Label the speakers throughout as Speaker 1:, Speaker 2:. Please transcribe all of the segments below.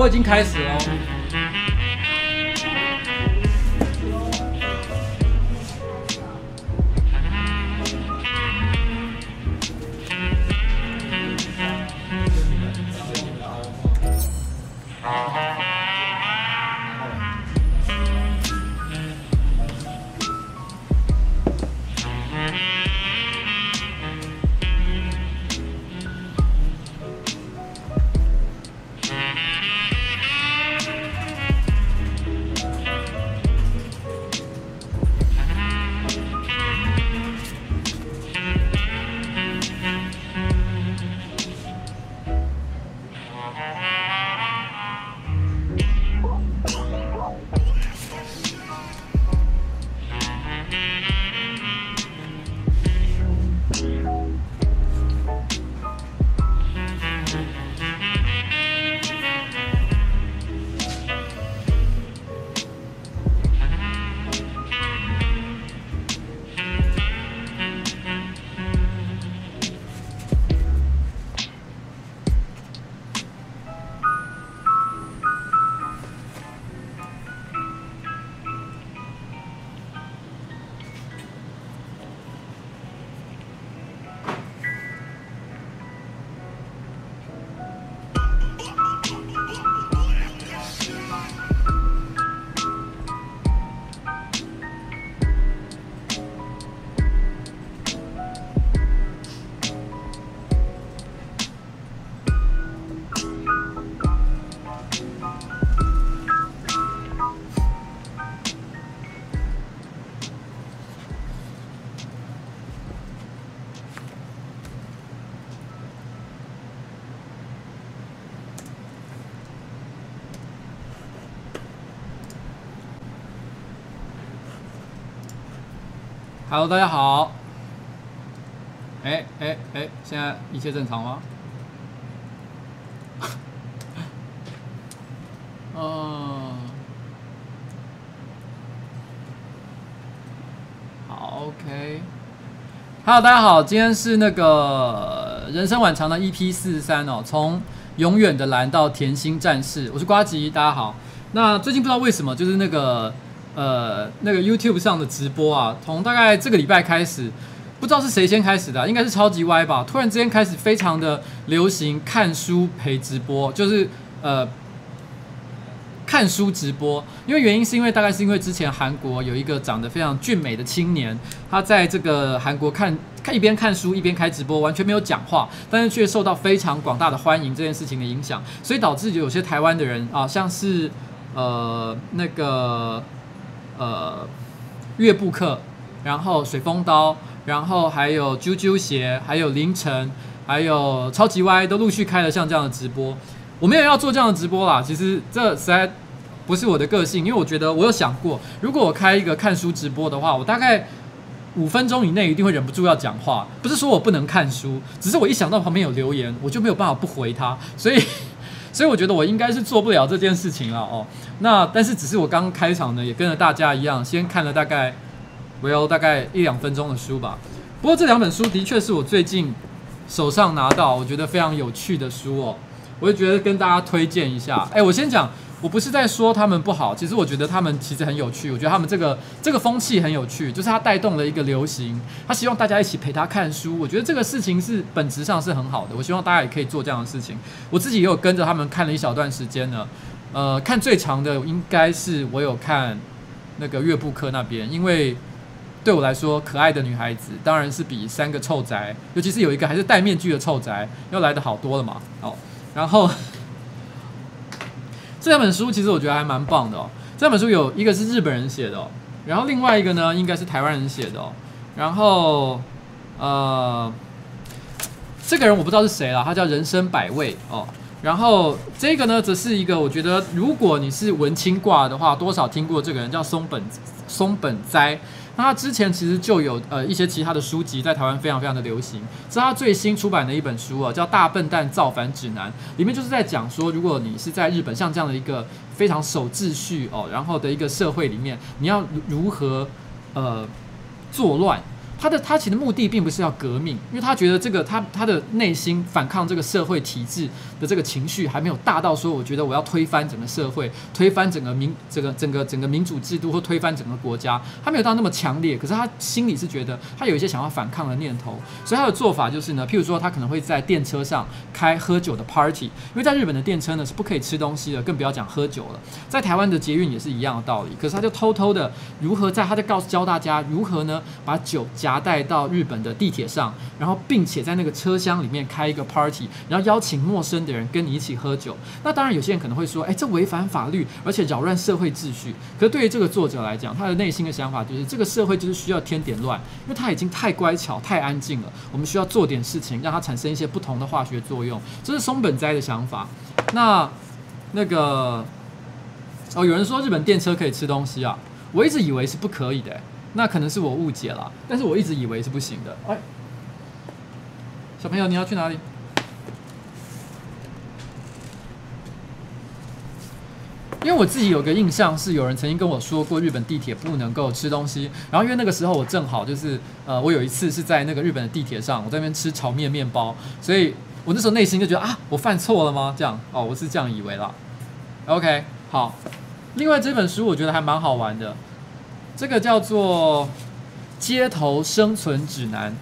Speaker 1: 我已经开始了。Hello，大家好。哎哎哎，现在一切正常吗？嗯，好，OK。Hello，大家好，今天是那个人生晚长的 EP 四十三哦，从永远的蓝到甜心战士，我是瓜吉，大家好。那最近不知道为什么，就是那个。呃，那个 YouTube 上的直播啊，从大概这个礼拜开始，不知道是谁先开始的，应该是超级歪吧。突然之间开始非常的流行看书陪直播，就是呃看书直播。因为原因是因为大概是因为之前韩国有一个长得非常俊美的青年，他在这个韩国看看一边看书一边开直播，完全没有讲话，但是却受到非常广大的欢迎这件事情的影响，所以导致有些台湾的人啊，像是呃那个。呃，乐布克，然后水风刀，然后还有啾啾鞋，还有凌晨，还有超级歪，都陆续开了像这样的直播。我没有要做这样的直播啦，其实这实在不是我的个性，因为我觉得我有想过，如果我开一个看书直播的话，我大概五分钟以内一定会忍不住要讲话。不是说我不能看书，只是我一想到旁边有留言，我就没有办法不回他，所以。所以我觉得我应该是做不了这件事情了哦。那但是只是我刚开场呢，也跟着大家一样，先看了大概我有大概一两分钟的书吧。不过这两本书的确是我最近手上拿到我觉得非常有趣的书哦。我就觉得跟大家推荐一下。哎，我先讲。我不是在说他们不好，其实我觉得他们其实很有趣。我觉得他们这个这个风气很有趣，就是他带动了一个流行，他希望大家一起陪他看书。我觉得这个事情是本质上是很好的。我希望大家也可以做这样的事情。我自己也有跟着他们看了一小段时间呢。呃，看最长的应该是我有看那个乐布克那边，因为对我来说，可爱的女孩子当然是比三个臭宅，尤其是有一个还是戴面具的臭宅要来的好多了嘛。好，然后。这两本书其实我觉得还蛮棒的哦。这两本书有一个是日本人写的，然后另外一个呢应该是台湾人写的。然后呃，这个人我不知道是谁了，他叫人生百味哦。然后这个呢则是一个我觉得如果你是文青挂的话，多少听过这个人叫松本松本斋。那他之前其实就有呃一些其他的书籍在台湾非常非常的流行，是他最新出版的一本书啊，叫《大笨蛋造反指南》，里面就是在讲说，如果你是在日本像这样的一个非常守秩序哦，然后的一个社会里面，你要如何呃作乱。他的他其实目的并不是要革命，因为他觉得这个他他的内心反抗这个社会体制的这个情绪还没有大到说，我觉得我要推翻整个社会，推翻整个民这个整个整个民主制度或推翻整个国家，他没有到那么强烈。可是他心里是觉得他有一些想要反抗的念头，所以他的做法就是呢，譬如说他可能会在电车上开喝酒的 party，因为在日本的电车呢是不可以吃东西的，更不要讲喝酒了。在台湾的捷运也是一样的道理，可是他就偷偷的如何在他在告诉教大家如何呢把酒。夹带到日本的地铁上，然后并且在那个车厢里面开一个 party，然后邀请陌生的的人跟你一起喝酒。那当然，有些人可能会说，哎，这违反法律，而且扰乱社会秩序。可是对于这个作者来讲，他的内心的想法就是，这个社会就是需要添点乱，因为他已经太乖巧、太安静了。我们需要做点事情，让它产生一些不同的化学作用。这是松本斋的想法。那那个哦，有人说日本电车可以吃东西啊，我一直以为是不可以的。那可能是我误解了，但是我一直以为是不行的。哎，小朋友，你要去哪里？因为我自己有个印象是，有人曾经跟我说过，日本地铁不能够吃东西。然后因为那个时候我正好就是，呃，我有一次是在那个日本的地铁上，我在那边吃炒面面包，所以我那时候内心就觉得啊，我犯错了吗？这样哦，我是这样以为了。OK，好。另外这本书我觉得还蛮好玩的。这个叫做《街头生存指南》，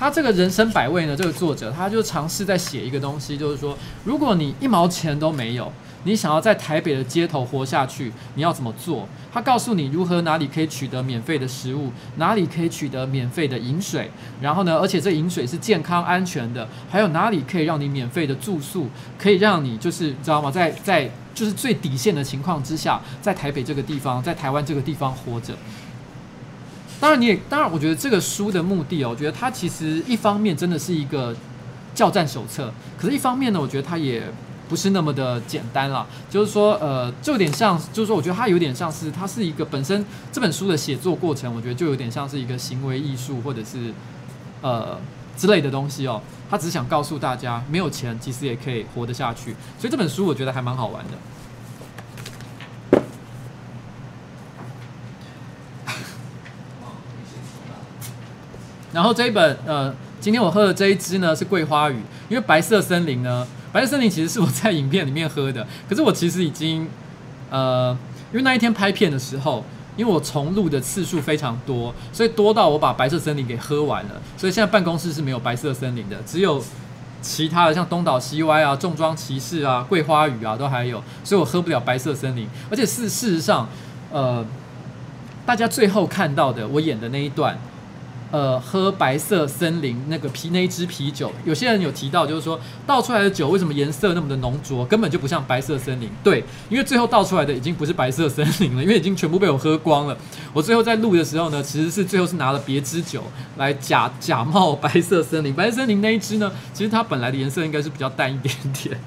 Speaker 1: 他这个人生百味呢，这个作者他就尝试在写一个东西，就是说，如果你一毛钱都没有，你想要在台北的街头活下去，你要怎么做？他告诉你如何哪里可以取得免费的食物，哪里可以取得免费的饮水，然后呢，而且这饮水是健康安全的，还有哪里可以让你免费的住宿，可以让你就是知道吗？在在就是最底线的情况之下，在台北这个地方，在台湾这个地方活着。当然，你也当然，我觉得这个书的目的哦，我觉得它其实一方面真的是一个教战手册，可是一方面呢，我觉得它也不是那么的简单啦。就是说，呃，就有点像，就是说，我觉得它有点像是，它是一个本身这本书的写作过程，我觉得就有点像是一个行为艺术或者是呃之类的东西哦。他只想告诉大家，没有钱其实也可以活得下去。所以这本书我觉得还蛮好玩的。然后这一本，呃，今天我喝的这一支呢是桂花雨，因为白色森林呢，白色森林其实是我在影片里面喝的，可是我其实已经，呃，因为那一天拍片的时候，因为我重录的次数非常多，所以多到我把白色森林给喝完了，所以现在办公室是没有白色森林的，只有其他的像东倒西歪啊、重装骑士啊、桂花雨啊都还有，所以我喝不了白色森林，而且事事实上，呃，大家最后看到的我演的那一段。呃，喝白色森林那个啤那一支啤酒，有些人有提到，就是说倒出来的酒为什么颜色那么的浓浊，根本就不像白色森林。对，因为最后倒出来的已经不是白色森林了，因为已经全部被我喝光了。我最后在录的时候呢，其实是最后是拿了别支酒来假假冒白色森林。白色森林那一支呢，其实它本来的颜色应该是比较淡一点点。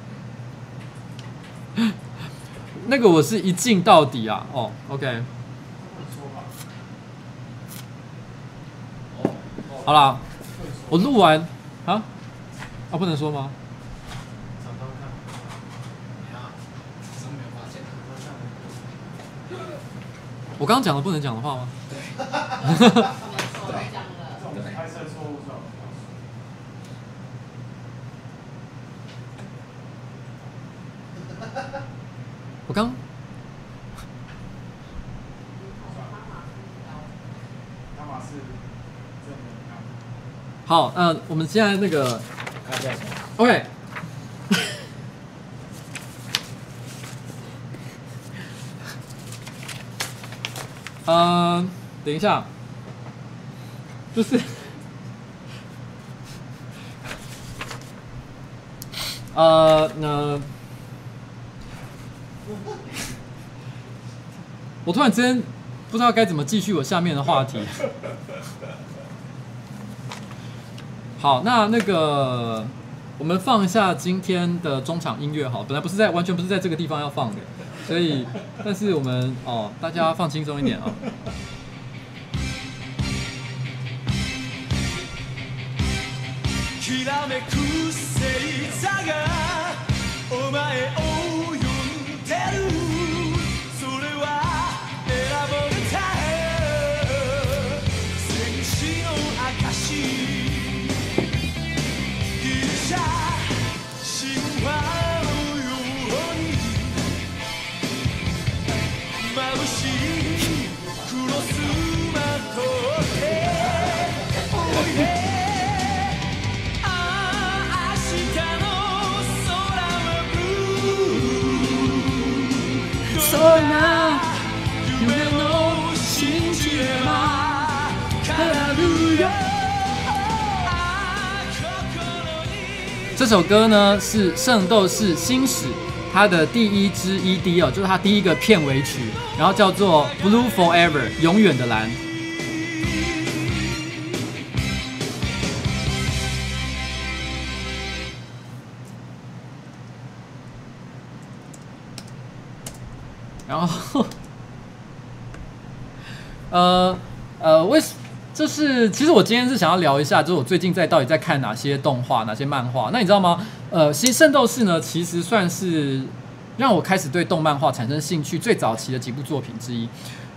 Speaker 1: 那个我是一镜到底啊，哦，OK。好啦，我录完啊，啊不能说吗？我刚刚讲了不能讲的话吗？我刚。好，嗯、呃，我们现在那个，OK，嗯、呃，等一下，就是，呃，那，我突然之间不知道该怎么继续我下面的话题。好，那那个我们放一下今天的中场音乐，好，本来不是在完全不是在这个地方要放的，所以，但是我们哦，大家放轻松一点啊。这首歌呢是《圣斗士星矢》它的第一支 ED 哦，就是它第一个片尾曲，然后叫做《Blue Forever》永远的蓝。然后，呃呃，为什就是其实我今天是想要聊一下，就是我最近在到底在看哪些动画、哪些漫画。那你知道吗？呃，其实《圣斗士》呢，其实算是让我开始对动漫画产生兴趣最早期的几部作品之一。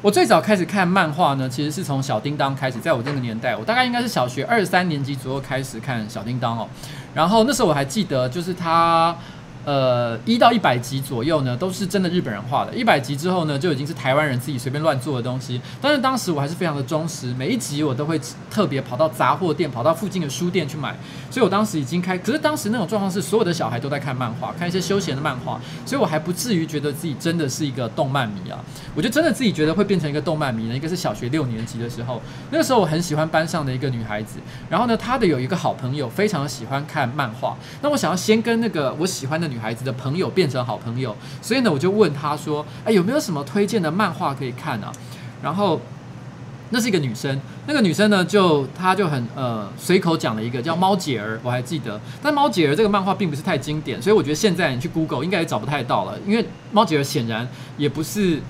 Speaker 1: 我最早开始看漫画呢，其实是从小叮当开始，在我这个年代，我大概应该是小学二三年级左右开始看小叮当哦。然后那时候我还记得，就是他。呃，一到一百集左右呢，都是真的日本人画的。一百集之后呢，就已经是台湾人自己随便乱做的东西。但是当时我还是非常的忠实，每一集我都会特别跑到杂货店，跑到附近的书店去买。所以我当时已经开，可是当时那种状况是，所有的小孩都在看漫画，看一些休闲的漫画，所以我还不至于觉得自己真的是一个动漫迷啊。我就真的自己觉得会变成一个动漫迷呢，一个是小学六年级的时候，那个时候我很喜欢班上的一个女孩子，然后呢，她的有一个好朋友非常喜欢看漫画，那我想要先跟那个我喜欢的女。女孩子的朋友变成好朋友，所以呢，我就问他说：“哎，有没有什么推荐的漫画可以看啊？”然后那是一个女生，那个女生呢，就她就很呃随口讲了一个叫《猫姐儿》，我还记得。但《猫姐儿》这个漫画并不是太经典，所以我觉得现在你去 Google 应该也找不太到了，因为《猫姐儿》显然也不是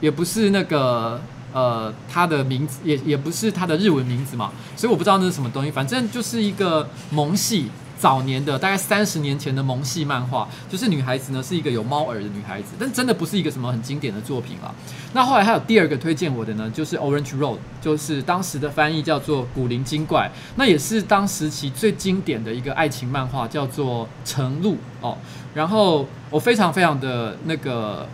Speaker 1: 也不是那个呃她的名字，也也不是她的日文名字嘛，所以我不知道那是什么东西，反正就是一个萌系。早年的大概三十年前的萌系漫画，就是女孩子呢是一个有猫耳的女孩子，但真的不是一个什么很经典的作品了。那后来还有第二个推荐我的呢，就是 Orange Road，就是当时的翻译叫做《古灵精怪》，那也是当时期最经典的一个爱情漫画，叫做《晨露》哦。然后我非常非常的那个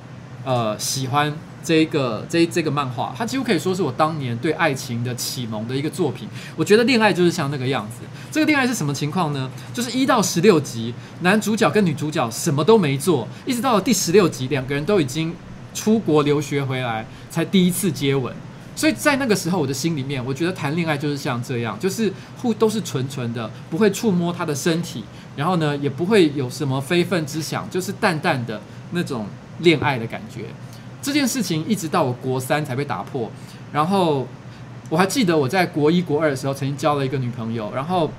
Speaker 1: 呃喜欢。这一个这这个漫画，它几乎可以说是我当年对爱情的启蒙的一个作品。我觉得恋爱就是像那个样子。这个恋爱是什么情况呢？就是一到十六集，男主角跟女主角什么都没做，一直到了第十六集，两个人都已经出国留学回来，才第一次接吻。所以在那个时候，我的心里面，我觉得谈恋爱就是像这样，就是互都是纯纯的，不会触摸他的身体，然后呢，也不会有什么非分之想，就是淡淡的那种恋爱的感觉。这件事情一直到我国三才被打破，然后我还记得我在国一国二的时候曾经交了一个女朋友，然后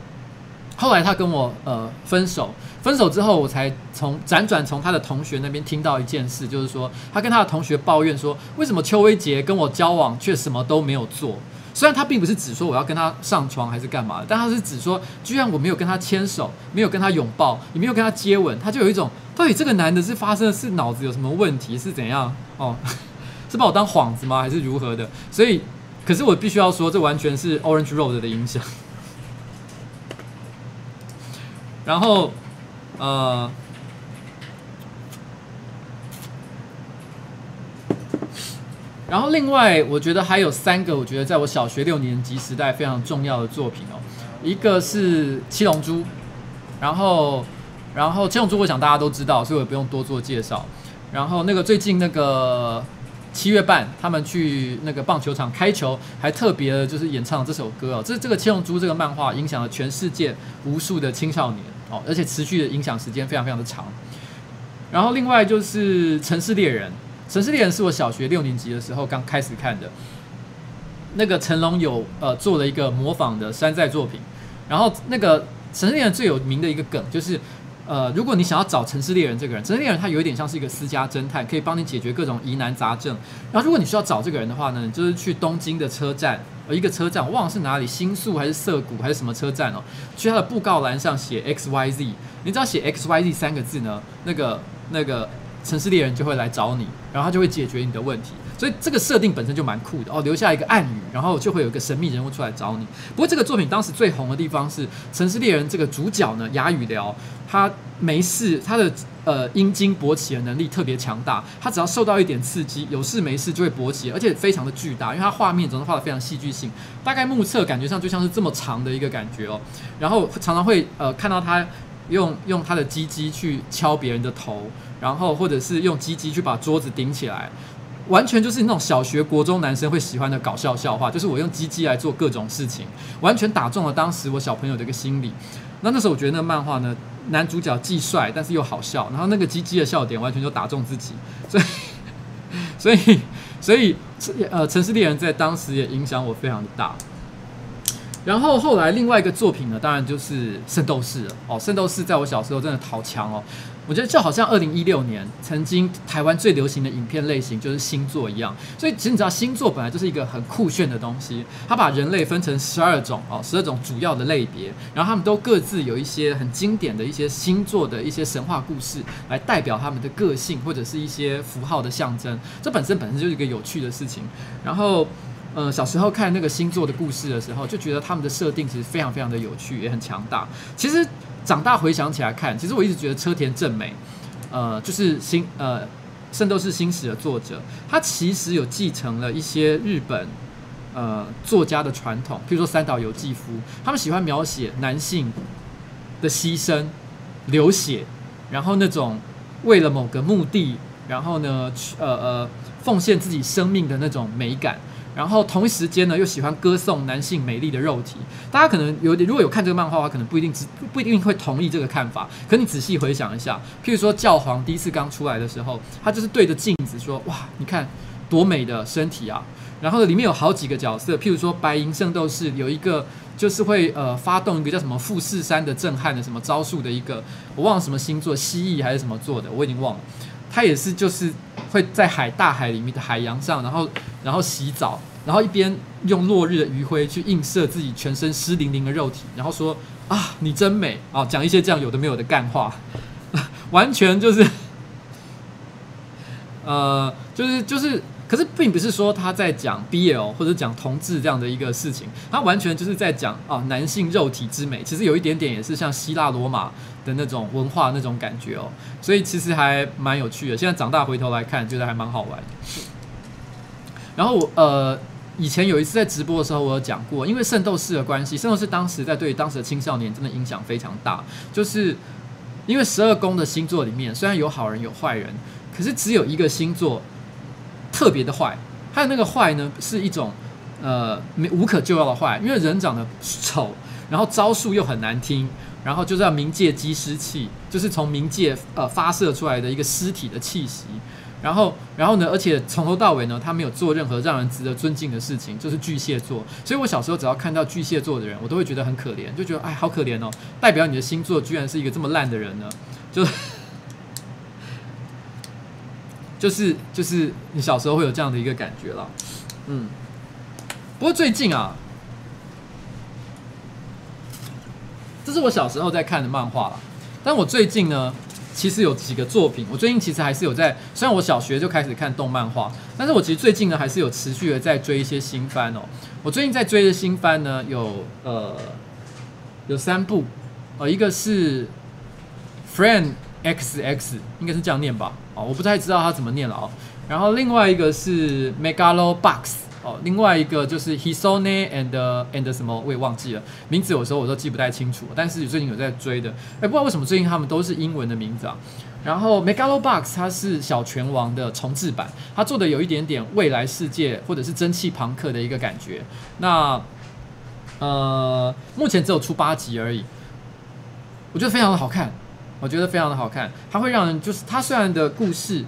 Speaker 1: 后来她跟我呃分手，分手之后我才从辗转从她的同学那边听到一件事，就是说她跟她的同学抱怨说，为什么邱威杰跟我交往却什么都没有做。虽然他并不是指说我要跟他上床还是干嘛，但他是指说，居然我没有跟他牵手，没有跟他拥抱，也没有跟他接吻，他就有一种，到底这个男的是发生的是脑子有什么问题，是怎样？哦，是把我当幌子吗？还是如何的？所以，可是我必须要说，这完全是 Orange Road 的影响。然后，呃。然后另外，我觉得还有三个，我觉得在我小学六年级时代非常重要的作品哦。一个是《七龙珠》，然后，然后《七龙珠》我想大家都知道，所以我也不用多做介绍。然后那个最近那个七月半，他们去那个棒球场开球，还特别的就是演唱这首歌哦。这这个《七龙珠》这个漫画影响了全世界无数的青少年哦，而且持续的影响时间非常非常的长。然后另外就是《城市猎人》。《城市猎人》是我小学六年级的时候刚开始看的，那个成龙有呃做了一个模仿的山寨作品，然后那个《城市猎人》最有名的一个梗就是，呃，如果你想要找城市猎人这个人，城市猎人他有一点像是一个私家侦探，可以帮你解决各种疑难杂症。然后如果你需要找这个人的话呢，你就是去东京的车站，呃，一个车站我忘了是哪里，新宿还是涩谷还是什么车站哦，去他的布告栏上写 X Y Z，你只要写 X Y Z 三个字呢，那个那个。城市猎人就会来找你，然后他就会解决你的问题，所以这个设定本身就蛮酷的哦。留下一个暗语，然后就会有一个神秘人物出来找你。不过这个作品当时最红的地方是城市猎人这个主角呢，哑语聊，他没事，他的呃阴茎勃起的能力特别强大，他只要受到一点刺激，有事没事就会勃起，而且非常的巨大，因为他画面总是画得非常戏剧性，大概目测感觉上就像是这么长的一个感觉哦。然后常常会呃看到他用用他的鸡鸡去敲别人的头。然后，或者是用鸡鸡去把桌子顶起来，完全就是那种小学、国中男生会喜欢的搞笑笑话。就是我用鸡鸡来做各种事情，完全打中了当时我小朋友的一个心理。那那时候我觉得那漫画呢，男主角既帅但是又好笑，然后那个鸡鸡的笑点完全就打中自己，所以所以所以呃，城市猎人在当时也影响我非常的大。然后后来另外一个作品呢，当然就是《圣斗士》了哦，《圣斗士》在我小时候真的好强哦。我觉得就好像二零一六年曾经台湾最流行的影片类型就是星座一样，所以其实你知道星座本来就是一个很酷炫的东西，它把人类分成十二种哦，十二种主要的类别，然后他们都各自有一些很经典的一些星座的一些神话故事来代表他们的个性或者是一些符号的象征，这本身本身就是一个有趣的事情。然后，呃，小时候看那个星座的故事的时候，就觉得他们的设定其实非常非常的有趣，也很强大。其实。长大回想起来看，其实我一直觉得车田正美，呃，就是新呃《圣斗士星矢》的作者，他其实有继承了一些日本呃作家的传统，譬如说三岛由纪夫，他们喜欢描写男性的牺牲、流血，然后那种为了某个目的，然后呢，呃呃，奉献自己生命的那种美感。然后同一时间呢，又喜欢歌颂男性美丽的肉体。大家可能有点，如果有看这个漫画的话，可能不一定只不一定会同意这个看法。可你仔细回想一下，譬如说教皇第一次刚出来的时候，他就是对着镜子说：“哇，你看多美的身体啊！”然后里面有好几个角色，譬如说白银圣斗士有一个就是会呃发动一个叫什么富士山的震撼的什么招数的一个，我忘了什么星座，蜥蜴还是什么座的，我已经忘了。他也是就是会在海大海里面的海洋上，然后然后洗澡，然后一边用落日的余晖去映射自己全身湿淋淋的肉体，然后说啊，你真美啊，讲一些这样有的没有的干话，完全就是呃就是就是，可是并不是说他在讲 BL 或者讲同志这样的一个事情，他完全就是在讲啊男性肉体之美，其实有一点点也是像希腊罗马。的那种文化那种感觉哦，所以其实还蛮有趣的。现在长大回头来看，觉得还蛮好玩。然后我呃，以前有一次在直播的时候，我有讲过，因为圣斗士的关系，圣斗士当时在对当时的青少年真的影响非常大。就是因为十二宫的星座里面，虽然有好人有坏人，可是只有一个星座特别的坏。他的那个坏呢，是一种呃没无可救药的坏，因为人长得丑，然后招数又很难听。然后就是要冥界积尸气，就是从冥界呃发射出来的一个尸体的气息。然后，然后呢，而且从头到尾呢，他没有做任何让人值得尊敬的事情，就是巨蟹座。所以我小时候只要看到巨蟹座的人，我都会觉得很可怜，就觉得哎，好可怜哦，代表你的星座居然是一个这么烂的人呢，就 就是就是你小时候会有这样的一个感觉了，嗯。不过最近啊。这是我小时候在看的漫画了，但我最近呢，其实有几个作品。我最近其实还是有在，虽然我小学就开始看动漫画，但是我其实最近呢，还是有持续的在追一些新番哦。我最近在追的新番呢，有呃有三部，呃，一个是 Friend XX，应该是这样念吧？哦，我不太知道它怎么念了哦。然后另外一个是 Megalobox。哦，另外一个就是 Hisone and and 什么我也忘记了名字，有时候我都记不太清楚。但是最近有在追的，哎，不知道为什么最近他们都是英文的名字啊。然后 Megalobox 它是小拳王的重制版，它做的有一点点未来世界或者是蒸汽朋克的一个感觉。那呃，目前只有出八集而已，我觉得非常的好看，我觉得非常的好看。它会让人就是它虽然的故事。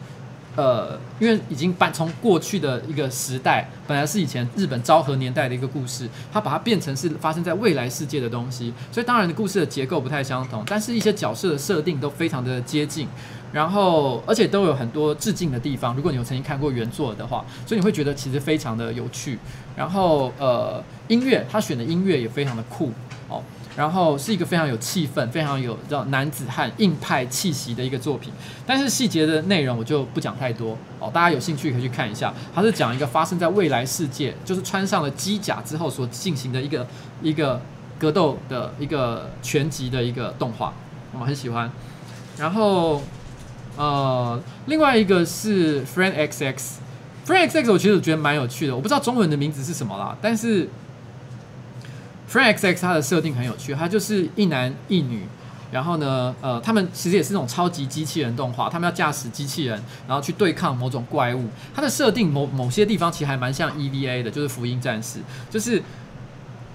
Speaker 1: 呃，因为已经搬从过去的一个时代，本来是以前日本昭和年代的一个故事，它把它变成是发生在未来世界的东西，所以当然的故事的结构不太相同，但是一些角色的设定都非常的接近，然后而且都有很多致敬的地方。如果你有曾经看过原作的话，所以你会觉得其实非常的有趣。然后呃，音乐他选的音乐也非常的酷哦。然后是一个非常有气氛、非常有叫男子汉硬派气息的一个作品，但是细节的内容我就不讲太多哦，大家有兴趣可以去看一下。它是讲一个发生在未来世界，就是穿上了机甲之后所进行的一个一个格斗的一个拳击的一个动画，我们很喜欢。然后呃，另外一个是 Friend XX，Friend XX 我其实觉得蛮有趣的，我不知道中文的名字是什么啦，但是。Frank X X 它的设定很有趣，它就是一男一女，然后呢，呃，他们其实也是那种超级机器人动画，他们要驾驶机器人，然后去对抗某种怪物。它的设定某某些地方其实还蛮像 EVA 的，就是福音战士，就是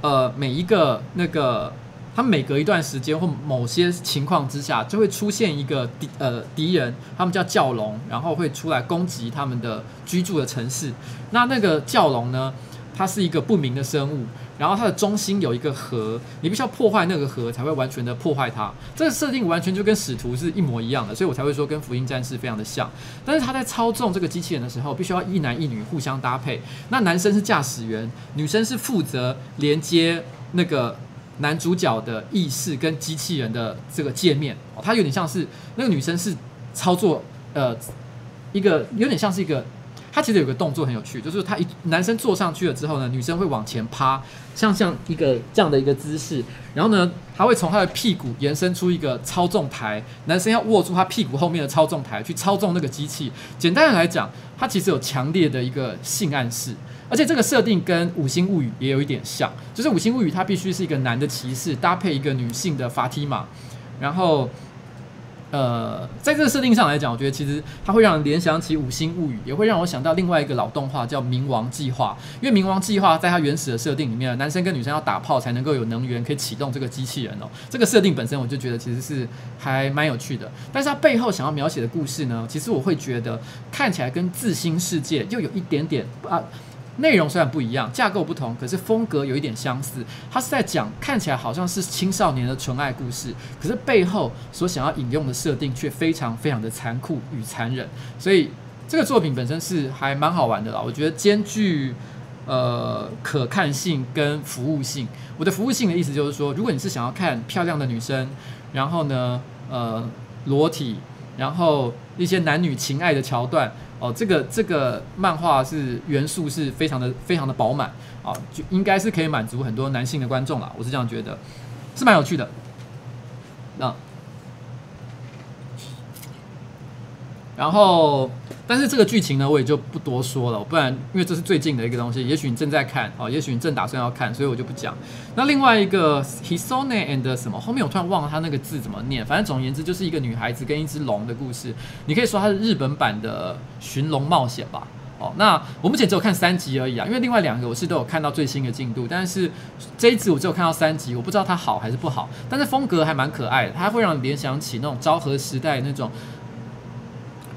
Speaker 1: 呃每一个那个他每隔一段时间或某些情况之下，就会出现一个敌呃敌人，他们叫教龙，然后会出来攻击他们的居住的城市。那那个教龙呢，它是一个不明的生物。然后它的中心有一个核，你必须要破坏那个核才会完全的破坏它。这个设定完全就跟使徒是一模一样的，所以我才会说跟福音战士非常的像。但是他在操纵这个机器人的时候，必须要一男一女互相搭配。那男生是驾驶员，女生是负责连接那个 男主角的意识跟机器人的这个界面。哦，它有点像是那个女生是操作呃一个有点像是一个。他其实有个动作很有趣，就是他一男生坐上去了之后呢，女生会往前趴，像像一个这样的一个姿势，然后呢，他会从他的屁股延伸出一个操纵台，男生要握住他屁股后面的操纵台去操纵那个机器。简单的来讲，它其实有强烈的一个性暗示，而且这个设定跟《五星物语》也有一点像，就是《五星物语》它必须是一个男的骑士搭配一个女性的法提玛，然后。呃，在这个设定上来讲，我觉得其实它会让人联想起《五星物语》，也会让我想到另外一个老动画叫《冥王计划》。因为《冥王计划》在它原始的设定里面，男生跟女生要打炮才能够有能源可以启动这个机器人哦。这个设定本身我就觉得其实是还蛮有趣的。但是它背后想要描写的故事呢，其实我会觉得看起来跟《自新世界》又有一点点啊。内容虽然不一样，架构不同，可是风格有一点相似。它是在讲看起来好像是青少年的纯爱故事，可是背后所想要引用的设定却非常非常的残酷与残忍。所以这个作品本身是还蛮好玩的啦。我觉得兼具呃可看性跟服务性。我的服务性的意思就是说，如果你是想要看漂亮的女生，然后呢呃裸体，然后一些男女情爱的桥段。哦，这个这个漫画是元素是非常的非常的饱满啊，就应该是可以满足很多男性的观众了，我是这样觉得，是蛮有趣的。那，然后。但是这个剧情呢，我也就不多说了，不然因为这是最近的一个东西，也许你正在看哦，也许你正打算要看，所以我就不讲。那另外一个 Hisone and 什么，后面我突然忘了他那个字怎么念，反正总而言之就是一个女孩子跟一只龙的故事。你可以说它是日本版的《寻龙冒险》吧。哦，那我目前只有看三集而已啊，因为另外两个我是都有看到最新的进度，但是这一次我只有看到三集，我不知道它好还是不好。但是风格还蛮可爱的，它会让你联想起那种昭和时代那种。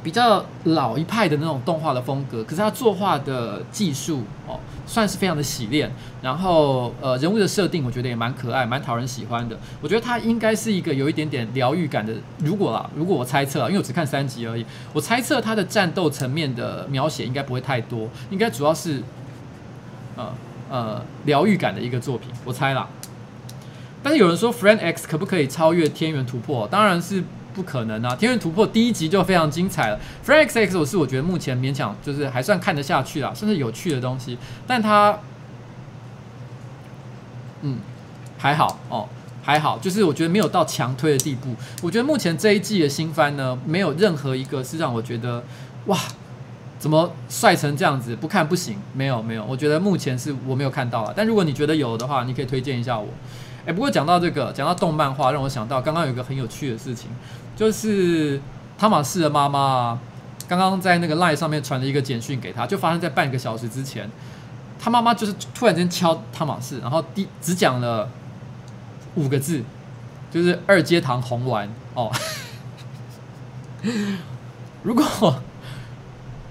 Speaker 1: 比较老一派的那种动画的风格，可是他作画的技术哦，算是非常的洗练。然后呃，人物的设定我觉得也蛮可爱，蛮讨人喜欢的。我觉得他应该是一个有一点点疗愈感的。如果啦，如果我猜测，因为我只看三集而已，我猜测他的战斗层面的描写应该不会太多，应该主要是呃呃疗愈感的一个作品，我猜啦。但是有人说 Friend X 可不可以超越天元突破？当然是。不可能啊！天元突破第一集就非常精彩了。Friend XX 我是我觉得目前勉强就是还算看得下去啦，甚至有趣的东西。但它，嗯，还好哦，还好，就是我觉得没有到强推的地步。我觉得目前这一季的新番呢，没有任何一个是让我觉得哇，怎么帅成这样子，不看不行。没有没有，我觉得目前是我没有看到了。但如果你觉得有的话，你可以推荐一下我。哎，不过讲到这个，讲到动漫画，让我想到刚刚有一个很有趣的事情。就是汤马士的妈妈刚刚在那个 LINE 上面传了一个简讯给他，就发生在半个小时之前。他妈妈就是突然间敲汤马士，然后第只讲了五个字，就是二阶堂红丸哦。如果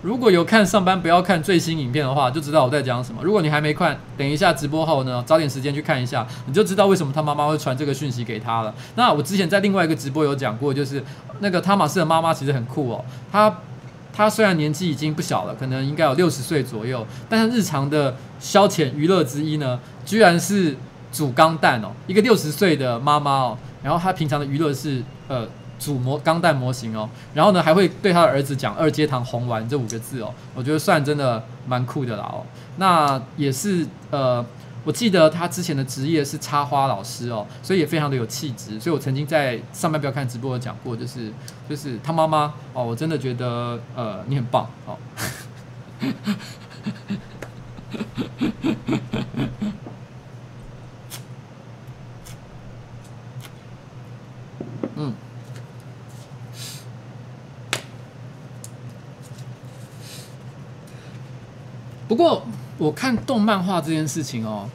Speaker 1: 如果有看上班不要看最新影片的话，就知道我在讲什么。如果你还没看，等一下直播后呢，找点时间去看一下，你就知道为什么他妈妈会传这个讯息给他了。那我之前在另外一个直播有讲过，就是那个汤玛斯的妈妈其实很酷哦。她她虽然年纪已经不小了，可能应该有六十岁左右，但是日常的消遣娱乐之一呢，居然是煮钢蛋哦。一个六十岁的妈妈哦，然后她平常的娱乐是呃。主模钢弹模型哦，然后呢，还会对他的儿子讲“二阶堂红丸”这五个字哦，我觉得算真的蛮酷的啦哦。那也是呃，我记得他之前的职业是插花老师哦，所以也非常的有气质。所以我曾经在上班不要看直播有讲过，就是就是他妈妈哦，我真的觉得呃你很棒哦。不过我看动漫画这件事情哦，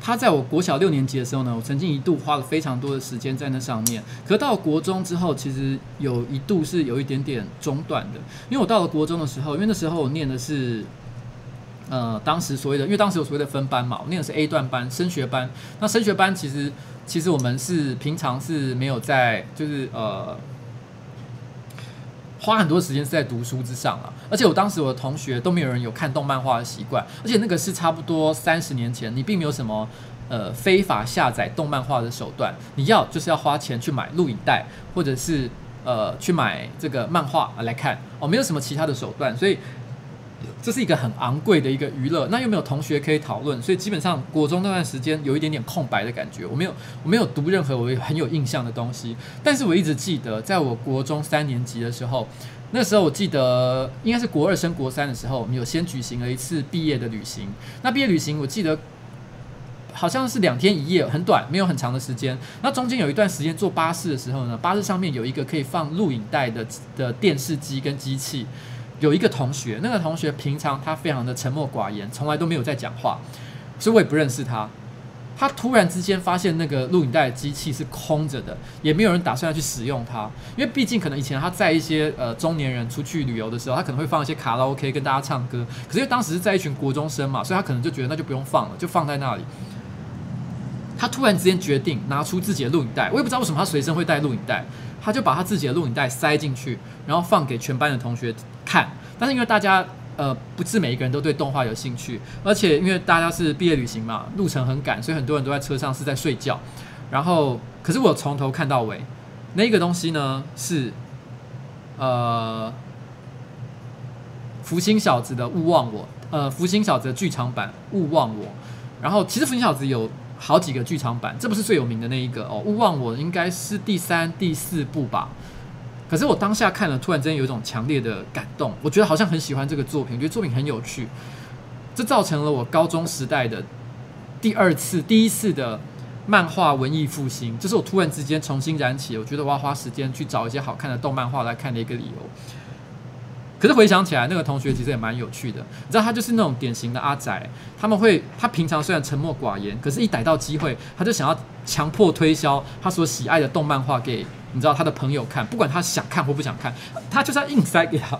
Speaker 1: 他在我国小六年级的时候呢，我曾经一度花了非常多的时间在那上面。可到国中之后，其实有一度是有一点点中断的，因为我到了国中的时候，因为那时候我念的是。呃，当时所谓的，因为当时有所谓的分班嘛，我念的是 A 段班，升学班。那升学班其实，其实我们是平常是没有在，就是呃，花很多时间是在读书之上啊。而且我当时我的同学都没有人有看动漫画的习惯，而且那个是差不多三十年前，你并没有什么呃非法下载动漫画的手段，你要就是要花钱去买录影带，或者是呃去买这个漫画来看哦，没有什么其他的手段，所以。这是一个很昂贵的一个娱乐，那又没有同学可以讨论，所以基本上国中那段时间有一点点空白的感觉。我没有，我没有读任何我很有印象的东西，但是我一直记得，在我国中三年级的时候，那时候我记得应该是国二升国三的时候，我们有先举行了一次毕业的旅行。那毕业旅行我记得好像是两天一夜，很短，没有很长的时间。那中间有一段时间坐巴士的时候呢，巴士上面有一个可以放录影带的的电视机跟机器。有一个同学，那个同学平常他非常的沉默寡言，从来都没有在讲话，所以我也不认识他。他突然之间发现那个录影带机器是空着的，也没有人打算要去使用它，因为毕竟可能以前他在一些呃中年人出去旅游的时候，他可能会放一些卡拉 OK 跟大家唱歌，可是因为当时是在一群国中生嘛，所以他可能就觉得那就不用放了，就放在那里。他突然之间决定拿出自己的录影带，我也不知道为什么他随身会带录影带。他就把他自己的录影带塞进去，然后放给全班的同学看。但是因为大家呃不是每一个人都对动画有兴趣，而且因为大家是毕业旅行嘛，路程很赶，所以很多人都在车上是在睡觉。然后可是我从头看到尾，那个东西呢是呃福星小子的勿忘我，呃福星小子的剧场版勿忘我。然后其实福星小子有。好几个剧场版，这不是最有名的那一个哦。勿忘我应该是第三、第四部吧。可是我当下看了，突然之间有一种强烈的感动，我觉得好像很喜欢这个作品，我觉得作品很有趣。这造成了我高中时代的第二次、第一次的漫画文艺复兴，这是我突然之间重新燃起，我觉得我要花时间去找一些好看的动漫画来看的一个理由。可是回想起来，那个同学其实也蛮有趣的。你知道，他就是那种典型的阿宅。他们会，他平常虽然沉默寡言，可是一逮到机会，他就想要强迫推销他所喜爱的动漫画给你知道他的朋友看，不管他想看或不想看，他就是要硬塞给他。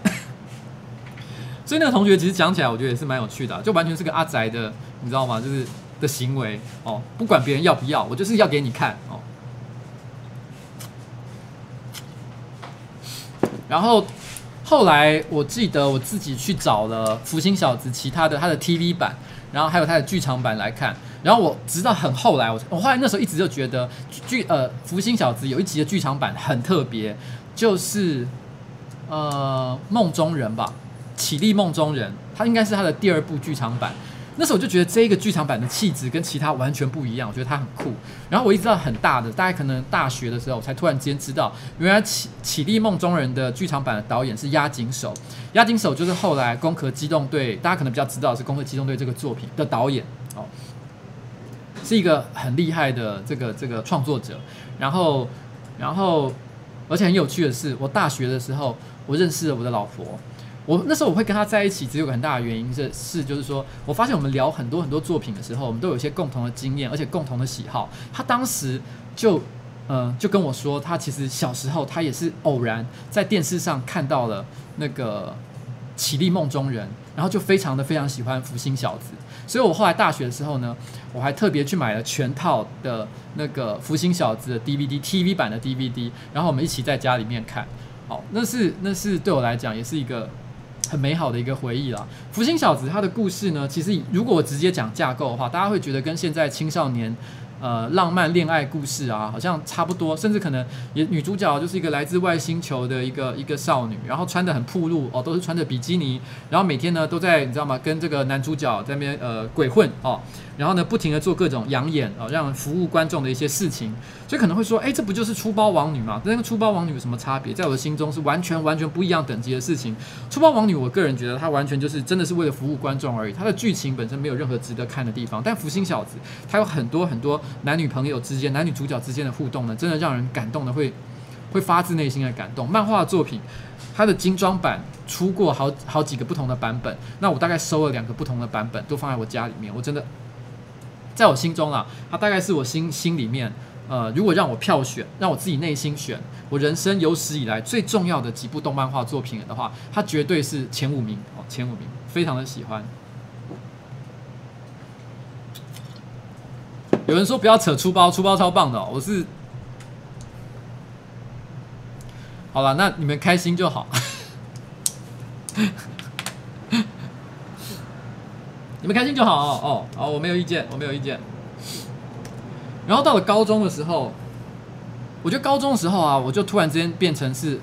Speaker 1: 所以那个同学其实讲起来，我觉得也是蛮有趣的，就完全是个阿宅的，你知道吗？就是的行为哦，不管别人要不要，我就是要给你看哦。然后。后来我记得我自己去找了《福星小子》其他的他的 TV 版，然后还有他的剧场版来看。然后我直到很后来，我我后来那时候一直就觉得剧呃《福星小子》有一集的剧场版很特别，就是呃梦中人吧，《起立梦中人》，它应该是他的第二部剧场版。那时候我就觉得这个剧场版的气质跟其他完全不一样，我觉得它很酷。然后我一直到很大的，大概可能大学的时候，我才突然间知道，原来起《起起立梦中人》的剧场版的导演是押井守。押井守就是后来《攻壳机动队》，大家可能比较知道是《攻壳机动队》这个作品的导演哦，是一个很厉害的这个这个创作者。然后，然后，而且很有趣的是，我大学的时候，我认识了我的老婆。我那时候我会跟他在一起，只有个很大的原因是是就是说，我发现我们聊很多很多作品的时候，我们都有一些共同的经验，而且共同的喜好。他当时就嗯、呃、就跟我说，他其实小时候他也是偶然在电视上看到了那个《起立梦中人》，然后就非常的非常喜欢福星小子。所以我后来大学的时候呢，我还特别去买了全套的那个福星小子的 DVD TV 版的 DVD，然后我们一起在家里面看。好，那是那是对我来讲也是一个。很美好的一个回忆啦。福星小子他的故事呢，其实如果我直接讲架构的话，大家会觉得跟现在青少年呃浪漫恋爱故事啊，好像差不多，甚至可能也女主角就是一个来自外星球的一个一个少女，然后穿的很暴露哦，都是穿着比基尼，然后每天呢都在你知道吗？跟这个男主角在那边呃鬼混哦。然后呢，不停地做各种养眼啊，让服务观众的一些事情，所以可能会说，哎，这不就是出包王女吗？跟那个出包王女有什么差别？在我的心中是完全完全不一样等级的事情。出包王女，我个人觉得她完全就是真的是为了服务观众而已，她的剧情本身没有任何值得看的地方。但福星小子，他有很多很多男女朋友之间、男女主角之间的互动呢，真的让人感动的会会发自内心的感动。漫画作品，它的精装版出过好好几个不同的版本，那我大概收了两个不同的版本，都放在我家里面，我真的。在我心中啊，它大概是我心心里面，呃，如果让我票选，让我自己内心选，我人生有史以来最重要的几部动漫画作品的话，它绝对是前五名哦，前五名，非常的喜欢。有人说不要扯出包，出包超棒的，我是，好了，那你们开心就好。你们开心就好哦哦，我没有意见，我没有意见。然后到了高中的时候，我觉得高中的时候啊，我就突然之间变成是，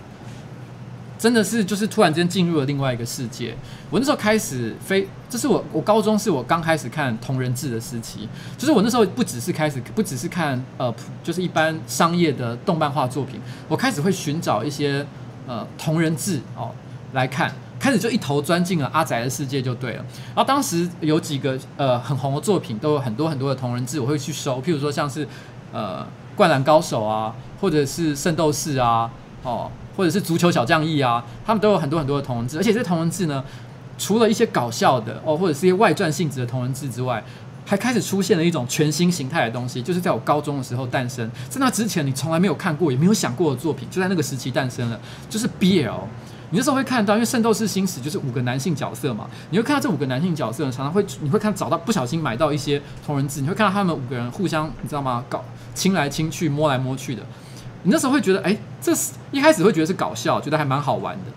Speaker 1: 真的是就是突然间进入了另外一个世界。我那时候开始非，这是我我高中是我刚开始看同人志的时期，就是我那时候不只是开始不只是看呃，就是一般商业的动漫画作品，我开始会寻找一些呃同人志哦来看。开始就一头钻进了阿宅的世界就对了，然后当时有几个呃很红的作品，都有很多很多的同人志，我会去收，譬如说像是呃灌篮高手啊，或者是圣斗士啊，哦，或者是足球小将义啊，他们都有很多很多的同人志，而且这同人志呢，除了一些搞笑的哦，或者是一些外传性质的同人志之外，还开始出现了一种全新形态的东西，就是在我高中的时候诞生，在那之前你从来没有看过也没有想过的作品，就在那个时期诞生了，就是 BL。你那时候会看到，因为《圣斗士星矢》就是五个男性角色嘛，你会看到这五个男性角色，常常会你会看找到不小心买到一些同人志，你会看到他们五个人互相，你知道吗？搞亲来亲去，摸来摸去的。你那时候会觉得，哎，这是一开始会觉得是搞笑，觉得还蛮好玩的。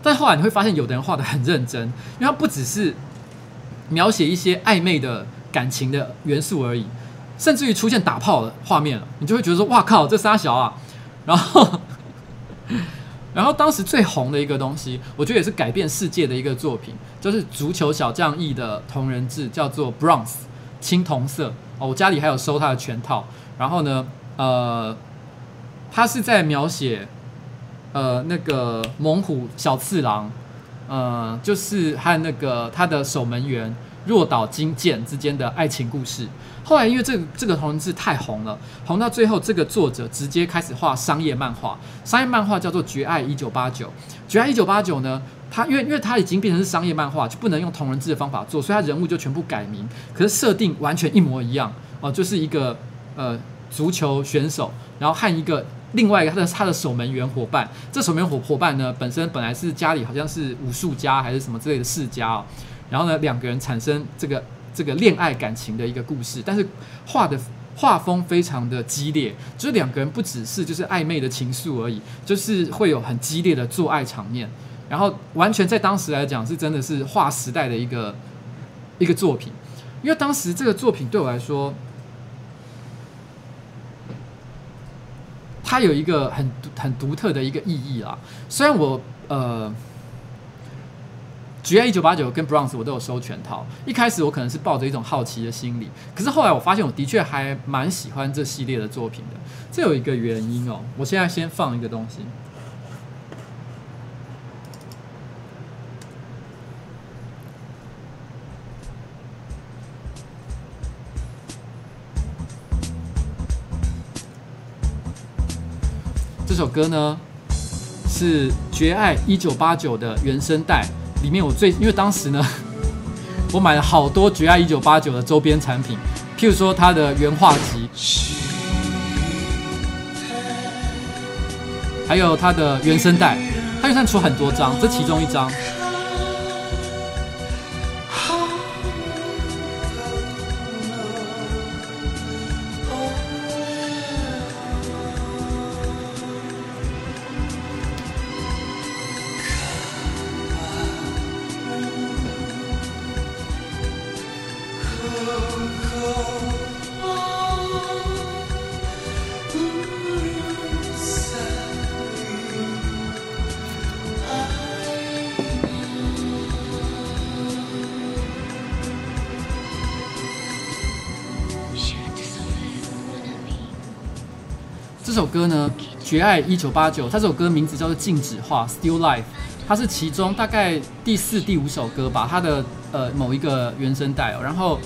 Speaker 1: 但后来你会发现，有的人画得很认真，因为他不只是描写一些暧昧的感情的元素而已，甚至于出现打炮的画面了，你就会觉得说，哇靠，这三小啊，然后。然后当时最红的一个东西，我觉得也是改变世界的一个作品，就是足球小将翼的同人志，叫做 Bronze 青铜色哦，我家里还有收它的全套。然后呢，呃，他是在描写呃那个猛虎小次郎，呃，就是和那个他的守门员若岛金剑之间的爱情故事。后来因为这个这个同人志太红了，红到最后，这个作者直接开始画商业漫画。商业漫画叫做《绝爱一九八九》。《绝爱一九八九》呢，他因为因为他已经变成是商业漫画，就不能用同人志的方法做，所以他人物就全部改名，可是设定完全一模一样哦，就是一个呃足球选手，然后和一个另外一个他的他的守门员伙伴。这守门员伙伙伴呢，本身本来是家里好像是武术家还是什么之类的世家哦，然后呢两个人产生这个。这个恋爱感情的一个故事，但是画的画风非常的激烈，就是两个人不只是就是暧昧的情愫而已，就是会有很激烈的做爱场面，然后完全在当时来讲是真的是划时代的一个一个作品，因为当时这个作品对我来说，它有一个很很独特的一个意义啊，虽然我呃。绝爱一九八九跟 Bronze 我都有收全套。一开始我可能是抱着一种好奇的心理，可是后来我发现我的确还蛮喜欢这系列的作品的。这有一个原因哦，我现在先放一个东西。这首歌呢是绝爱一九八九的原声带。里面我最，因为当时呢，我买了好多《绝爱一九八九》的周边产品，譬如说它的原画集，还有它的原声带，它原声出很多张，这其中一张。《绝爱一九八九》，它这首歌名字叫做《静止画》（Still Life），它是其中大概第四、第五首歌吧，它的呃某一个原声带哦。然后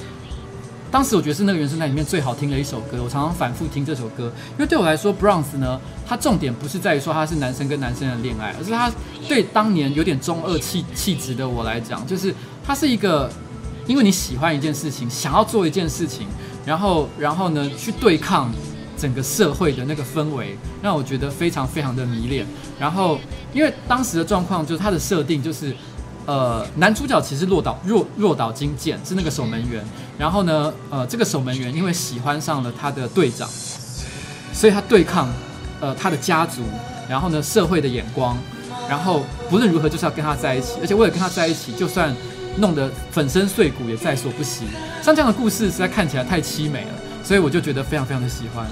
Speaker 1: 当时我觉得是那个原声带里面最好听的一首歌，我常常反复听这首歌，因为对我来说，Bronze 呢，它重点不是在于说它是男生跟男生的恋爱，而是它对当年有点中二气气质的我来讲，就是它是一个因为你喜欢一件事情，想要做一件事情，然后然后呢去对抗整个社会的那个氛围，让我觉得非常非常的迷恋。然后因为当时的状况就是它的设定就是。呃，男主角其实落岛若若岛金剑是那个守门员，然后呢，呃，这个守门员因为喜欢上了他的队长，所以他对抗呃他的家族，然后呢社会的眼光，然后不论如何就是要跟他在一起，而且为了跟他在一起，就算弄得粉身碎骨也在所不惜。像这样的故事实在看起来太凄美了，所以我就觉得非常非常的喜欢。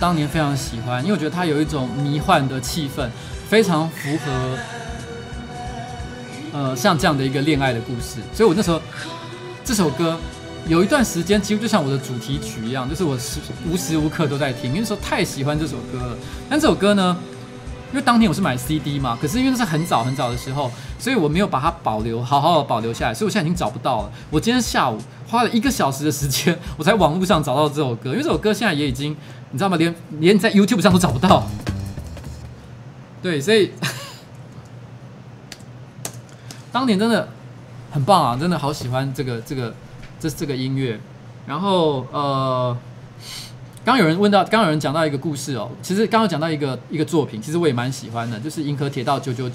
Speaker 1: 当年非常喜欢，因为我觉得它有一种迷幻的气氛，非常符合，呃，像这样的一个恋爱的故事。所以我那时候这首歌有一段时间几乎就像我的主题曲一样，就是我时无时无刻都在听，因为说太喜欢这首歌了。但这首歌呢，因为当年我是买 CD 嘛，可是因为那是很早很早的时候，所以我没有把它保留，好好的保留下来，所以我现在已经找不到了。我今天下午花了一个小时的时间，我在网络上找到这首歌，因为这首歌现在也已经。你知道吗？连连你在 YouTube 上都找不到。对，所以当年真的很棒啊，真的好喜欢这个这个这这个音乐。然后呃。刚有人问到，刚有人讲到一个故事哦。其实刚刚讲到一个一个作品，其实我也蛮喜欢的，就是《银河铁道999》。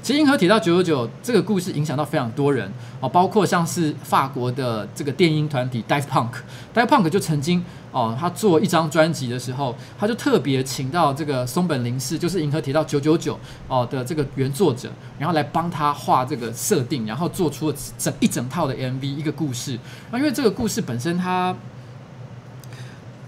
Speaker 1: 其实《银河铁道999》这个故事影响到非常多人哦，包括像是法国的这个电音团体 Daft Punk，Daft Punk 就曾经哦，他做一张专辑的时候，他就特别请到这个松本零士，就是《银河铁道999》哦的这个原作者，然后来帮他画这个设定，然后做出了整一整套的 MV 一个故事。那因为这个故事本身它。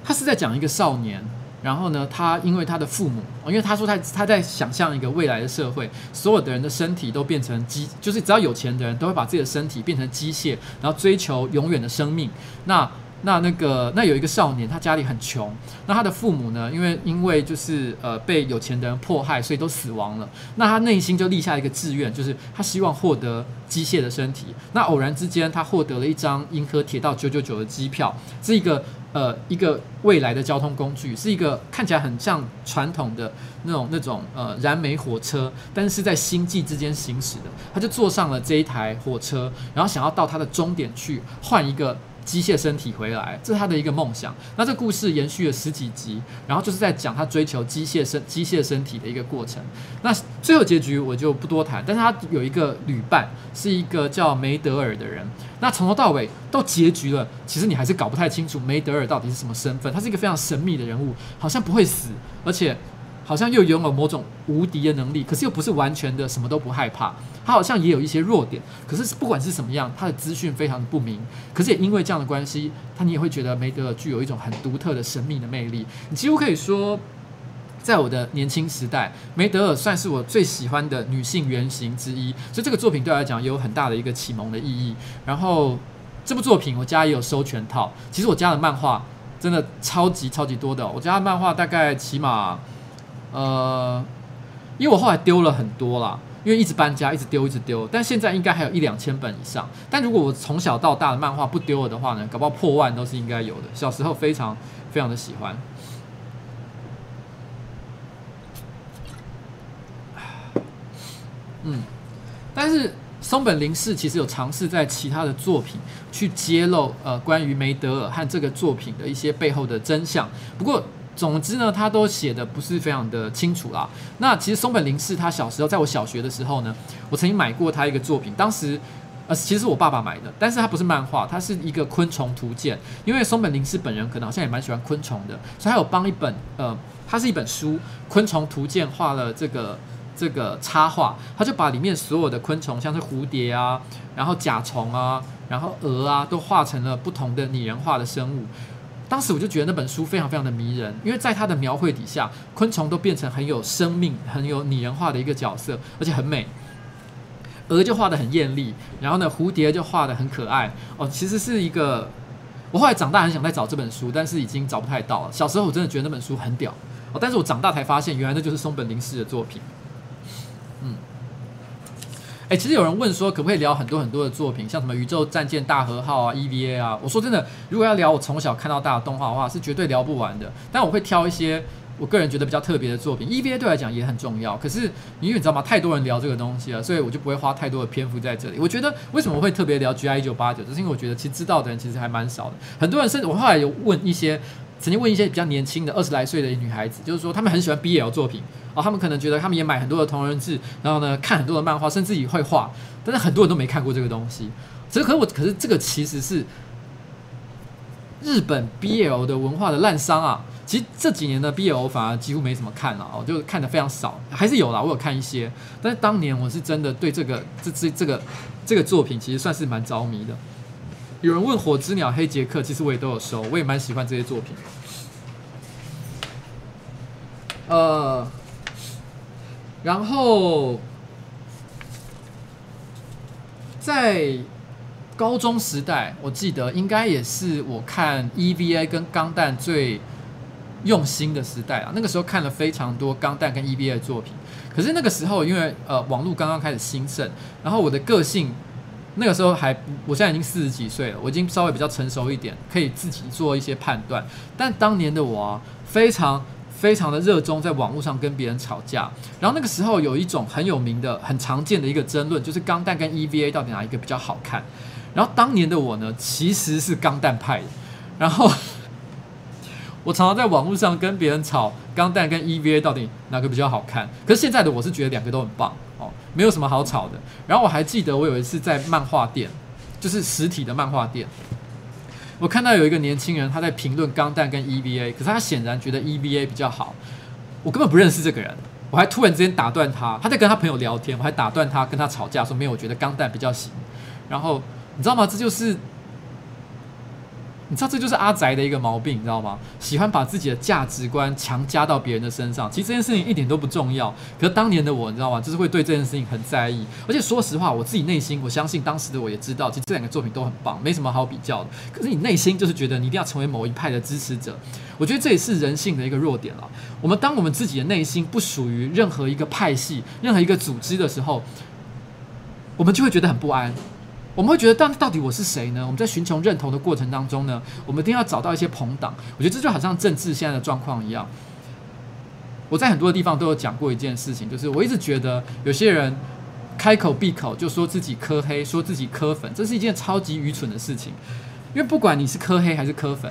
Speaker 1: 他是在讲一个少年，然后呢，他因为他的父母，因为他说他他在想象一个未来的社会，所有的人的身体都变成机，就是只要有钱的人都会把自己的身体变成机械，然后追求永远的生命。那那那个那有一个少年，他家里很穷，那他的父母呢，因为因为就是呃被有钱的人迫害，所以都死亡了。那他内心就立下一个志愿，就是他希望获得机械的身体。那偶然之间，他获得了一张银河铁道九九九的机票，是一个。呃，一个未来的交通工具，是一个看起来很像传统的那种那种呃燃煤火车，但是在星际之间行驶的。他就坐上了这一台火车，然后想要到他的终点去换一个机械身体回来，这是他的一个梦想。那这故事延续了十几集，然后就是在讲他追求机械身机械身体的一个过程。那最后结局我就不多谈，但是他有一个旅伴，是一个叫梅德尔的人。那从头到尾到结局了，其实你还是搞不太清楚梅德尔到底是什么身份。他是一个非常神秘的人物，好像不会死，而且好像又拥有某种无敌的能力，可是又不是完全的什么都不害怕。他好像也有一些弱点，可是不管是什么样，他的资讯非常的不明。可是也因为这样的关系，他你也会觉得梅德尔具有一种很独特的神秘的魅力。你几乎可以说。在我的年轻时代，梅德尔算是我最喜欢的女性原型之一，所以这个作品对我来讲也有很大的一个启蒙的意义。然后这部作品我家也有收全套，其实我家的漫画真的超级超级多的，我家的漫画大概起码，呃，因为我后来丢了很多啦，因为一直搬家，一直丢，一直丢，但现在应该还有一两千本以上。但如果我从小到大的漫画不丢了的话呢，搞不好破万都是应该有的。小时候非常非常的喜欢。嗯，但是松本零士其实有尝试在其他的作品去揭露呃关于梅德尔和这个作品的一些背后的真相。不过总之呢，他都写的不是非常的清楚啦。那其实松本零士他小时候，在我小学的时候呢，我曾经买过他一个作品，当时呃其实是我爸爸买的，但是他不是漫画，他是一个昆虫图鉴。因为松本零士本人可能好像也蛮喜欢昆虫的，所以他有帮一本呃，它是一本书《昆虫图鉴》画了这个。这个插画，他就把里面所有的昆虫，像是蝴蝶啊，然后甲虫啊，然后蛾啊，都画成了不同的拟人化的生物。当时我就觉得那本书非常非常的迷人，因为在他的描绘底下，昆虫都变成很有生命、很有拟人化的一个角色，而且很美。蛾就画得很艳丽，然后呢，蝴蝶就画得很可爱。哦，其实是一个，我后来长大很想再找这本书，但是已经找不太到了。小时候我真的觉得那本书很屌。哦，但是我长大才发现，原来那就是松本零士的作品。其实有人问说，可不可以聊很多很多的作品，像什么《宇宙战舰大和号》啊、EVA 啊？我说真的，如果要聊我从小看到大的动画的话，是绝对聊不完的。但我会挑一些我个人觉得比较特别的作品。EVA 对我来讲也很重要，可是因为你知道吗？太多人聊这个东西了，所以我就不会花太多的篇幅在这里。我觉得为什么我会特别聊 GI 一九八九，就是因为我觉得其实知道的人其实还蛮少的。很多人甚至我后来有问一些。曾经问一些比较年轻的二十来岁的女孩子，就是说她们很喜欢 BL 作品哦，她们可能觉得她们也买很多的同人志，然后呢看很多的漫画，甚至也会画，但是很多人都没看过这个东西。所以可我可是这个其实是日本 BL 的文化的滥觞啊。其实这几年的 BL 反而几乎没怎么看了哦，就看的非常少，还是有啦，我有看一些，但是当年我是真的对这个这这这个这个作品其实算是蛮着迷的。有人问《火之鸟》《黑杰克》，其实我也都有收，我也蛮喜欢这些作品。呃，然后在高中时代，我记得应该也是我看 EVA 跟钢弹最用心的时代啊。那个时候看了非常多钢弹跟 EVA 的作品，可是那个时候因为呃网络刚刚开始兴盛，然后我的个性。那个时候还，我现在已经四十几岁了，我已经稍微比较成熟一点，可以自己做一些判断。但当年的我啊，非常非常的热衷在网络上跟别人吵架。然后那个时候有一种很有名的、很常见的一个争论，就是钢弹跟 EVA 到底哪一个比较好看。然后当年的我呢，其实是钢弹派的。然后我常常在网络上跟别人吵钢弹跟 EVA 到底哪个比较好看。可是现在的我是觉得两个都很棒。没有什么好吵的。然后我还记得，我有一次在漫画店，就是实体的漫画店，我看到有一个年轻人他在评论《钢弹》跟 EVA，可是他显然觉得 EVA 比较好。我根本不认识这个人，我还突然之间打断他，他在跟他朋友聊天，我还打断他跟他吵架，说没有，我觉得《钢弹》比较行。然后你知道吗？这就是。你知道这就是阿宅的一个毛病，你知道吗？喜欢把自己的价值观强加到别人的身上。其实这件事情一点都不重要。可是当年的我，你知道吗？就是会对这件事情很在意。而且说实话，我自己内心，我相信当时的我也知道，其实这两个作品都很棒，没什么好比较的。可是你内心就是觉得你一定要成为某一派的支持者。我觉得这也是人性的一个弱点了。我们当我们自己的内心不属于任何一个派系、任何一个组织的时候，我们就会觉得很不安。我们会觉得，到到底我是谁呢？我们在寻求认同的过程当中呢，我们一定要找到一些朋党。我觉得这就好像政治现在的状况一样。我在很多的地方都有讲过一件事情，就是我一直觉得有些人开口闭口就说自己柯黑，说自己柯粉，这是一件超级愚蠢的事情。因为不管你是柯黑还是柯粉，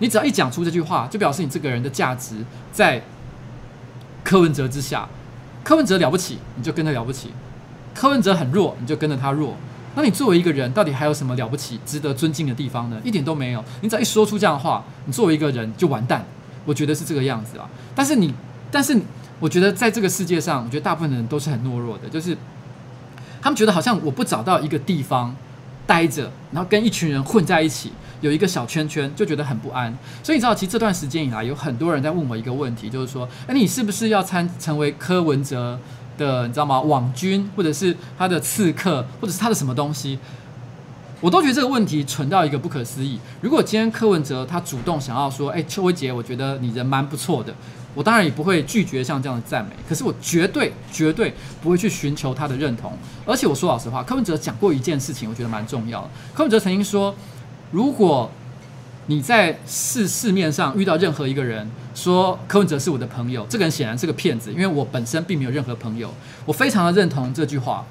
Speaker 1: 你只要一讲出这句话，就表示你这个人的价值在柯文哲之下。柯文哲了不起，你就跟着了不起；柯文哲很弱，你就跟着他弱。那你作为一个人，到底还有什么了不起、值得尊敬的地方呢？一点都没有。你只要一说出这样的话，你作为一个人就完蛋。我觉得是这个样子啊。但是你，但是我觉得在这个世界上，我觉得大部分的人都是很懦弱的，就是他们觉得好像我不找到一个地方待着，然后跟一群人混在一起，有一个小圈圈，就觉得很不安。所以你知道，其实这段时间以来，有很多人在问我一个问题，就是说，哎，你是不是要参成为柯文哲？的你知道吗？网军或者是他的刺客，或者是他的什么东西，我都觉得这个问题蠢到一个不可思议。如果今天柯文哲他主动想要说，哎，邱威杰，我觉得你人蛮不错的，我当然也不会拒绝像这样的赞美。可是我绝对绝对不会去寻求他的认同。而且我说老实话，柯文哲讲过一件事情，我觉得蛮重要的。柯文哲曾经说，如果你在市市面上遇到任何一个人说柯文哲是我的朋友，这个人显然是个骗子，因为我本身并没有任何朋友。我非常的认同这句话，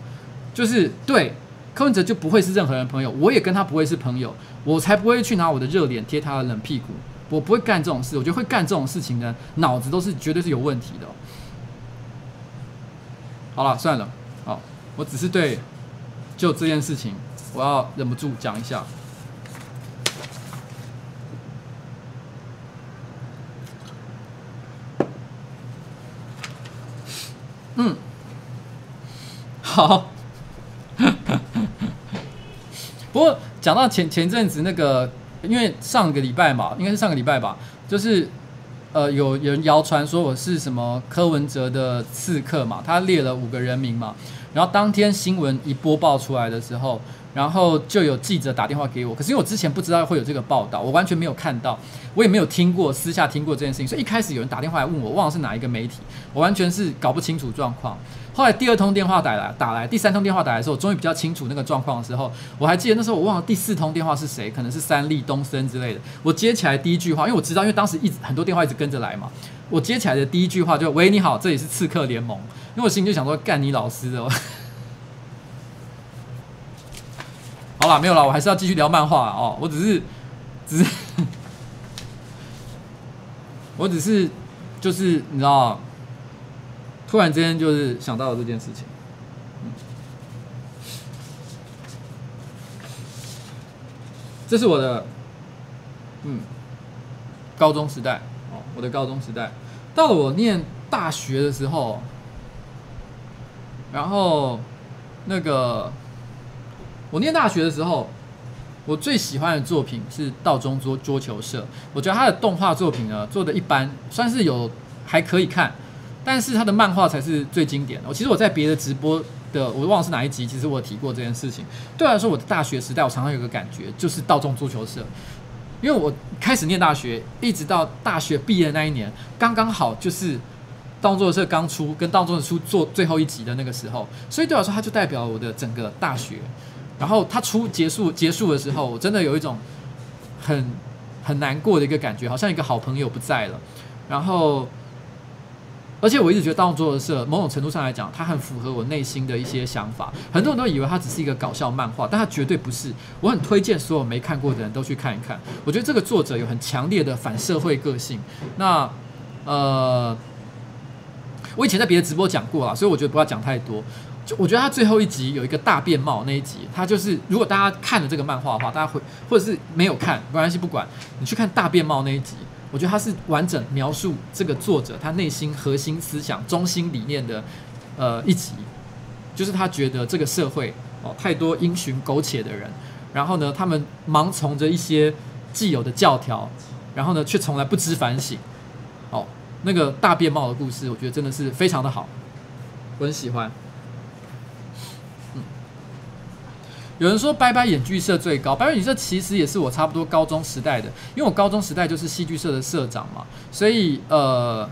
Speaker 1: 就是对柯文哲就不会是任何人朋友，我也跟他不会是朋友，我才不会去拿我的热脸贴他的冷屁股，我不会干这种事。我觉得会干这种事情的脑子都是绝对是有问题的。好了，算了，好，我只是对就这件事情，我要忍不住讲一下。嗯，好。不过讲到前前阵子那个，因为上个礼拜嘛，应该是上个礼拜吧，就是呃，有有人谣传说我是什么柯文哲的刺客嘛，他列了五个人名嘛，然后当天新闻一播报出来的时候。然后就有记者打电话给我，可是因为我之前不知道会有这个报道，我完全没有看到，我也没有听过，私下听过这件事情，所以一开始有人打电话来问我，忘了是哪一个媒体，我完全是搞不清楚状况。后来第二通电话打来，打来，第三通电话打来的时候，我终于比较清楚那个状况的时候，我还记得那时候我忘了第四通电话是谁，可能是三立东森之类的。我接起来第一句话，因为我知道，因为当时一直很多电话一直跟着来嘛，我接起来的第一句话就喂，你好，这里是刺客联盟，因为我心里就想说干你老师的。好了，没有了，我还是要继续聊漫画哦。我只是，只是，我只是，就是你知道，突然之间就是想到了这件事情。嗯，这是我的，嗯，高中时代哦，我的高中时代。到了我念大学的时候，然后那个。我念大学的时候，我最喜欢的作品是道中桌桌球社。我觉得他的动画作品呢做得一般，算是有还可以看，但是他的漫画才是最经典的。我其实我在别的直播的，我忘了是哪一集，其实我提过这件事情。对我来说，我的大学时代我常常有个感觉，就是道中桌球社，因为我开始念大学，一直到大学毕业那一年，刚刚好就是道中桌球社刚出，跟道中桌球社做最后一集的那个时候，所以对我来说，它就代表我的整个大学。然后他出结束结束的时候，我真的有一种很很难过的一个感觉，好像一个好朋友不在了。然后，而且我一直觉得道中桌球社某种程度上来讲，它很符合我内心的一些想法。很多人都以为它只是一个搞笑漫画，但它绝对不是。我很推荐所有没看过的人都去看一看。我觉得这个作者有很强烈的反社会个性。那呃，我以前在别的直播讲过了，所以我觉得不要讲太多。我觉得他最后一集有一个大便帽那一集，他就是如果大家看了这个漫画的话，大家会或者是没有看没关系，不管你去看大便帽那一集，我觉得他是完整描述这个作者他内心核心思想、中心理念的呃一集，就是他觉得这个社会哦太多因循苟且的人，然后呢他们盲从着一些既有的教条，然后呢却从来不知反省。哦，那个大便帽的故事，我觉得真的是非常的好，我很喜欢。有人说拜拜演剧社最高，拜拜演剧社其实也是我差不多高中时代的，因为我高中时代就是戏剧社的社长嘛，所以呃，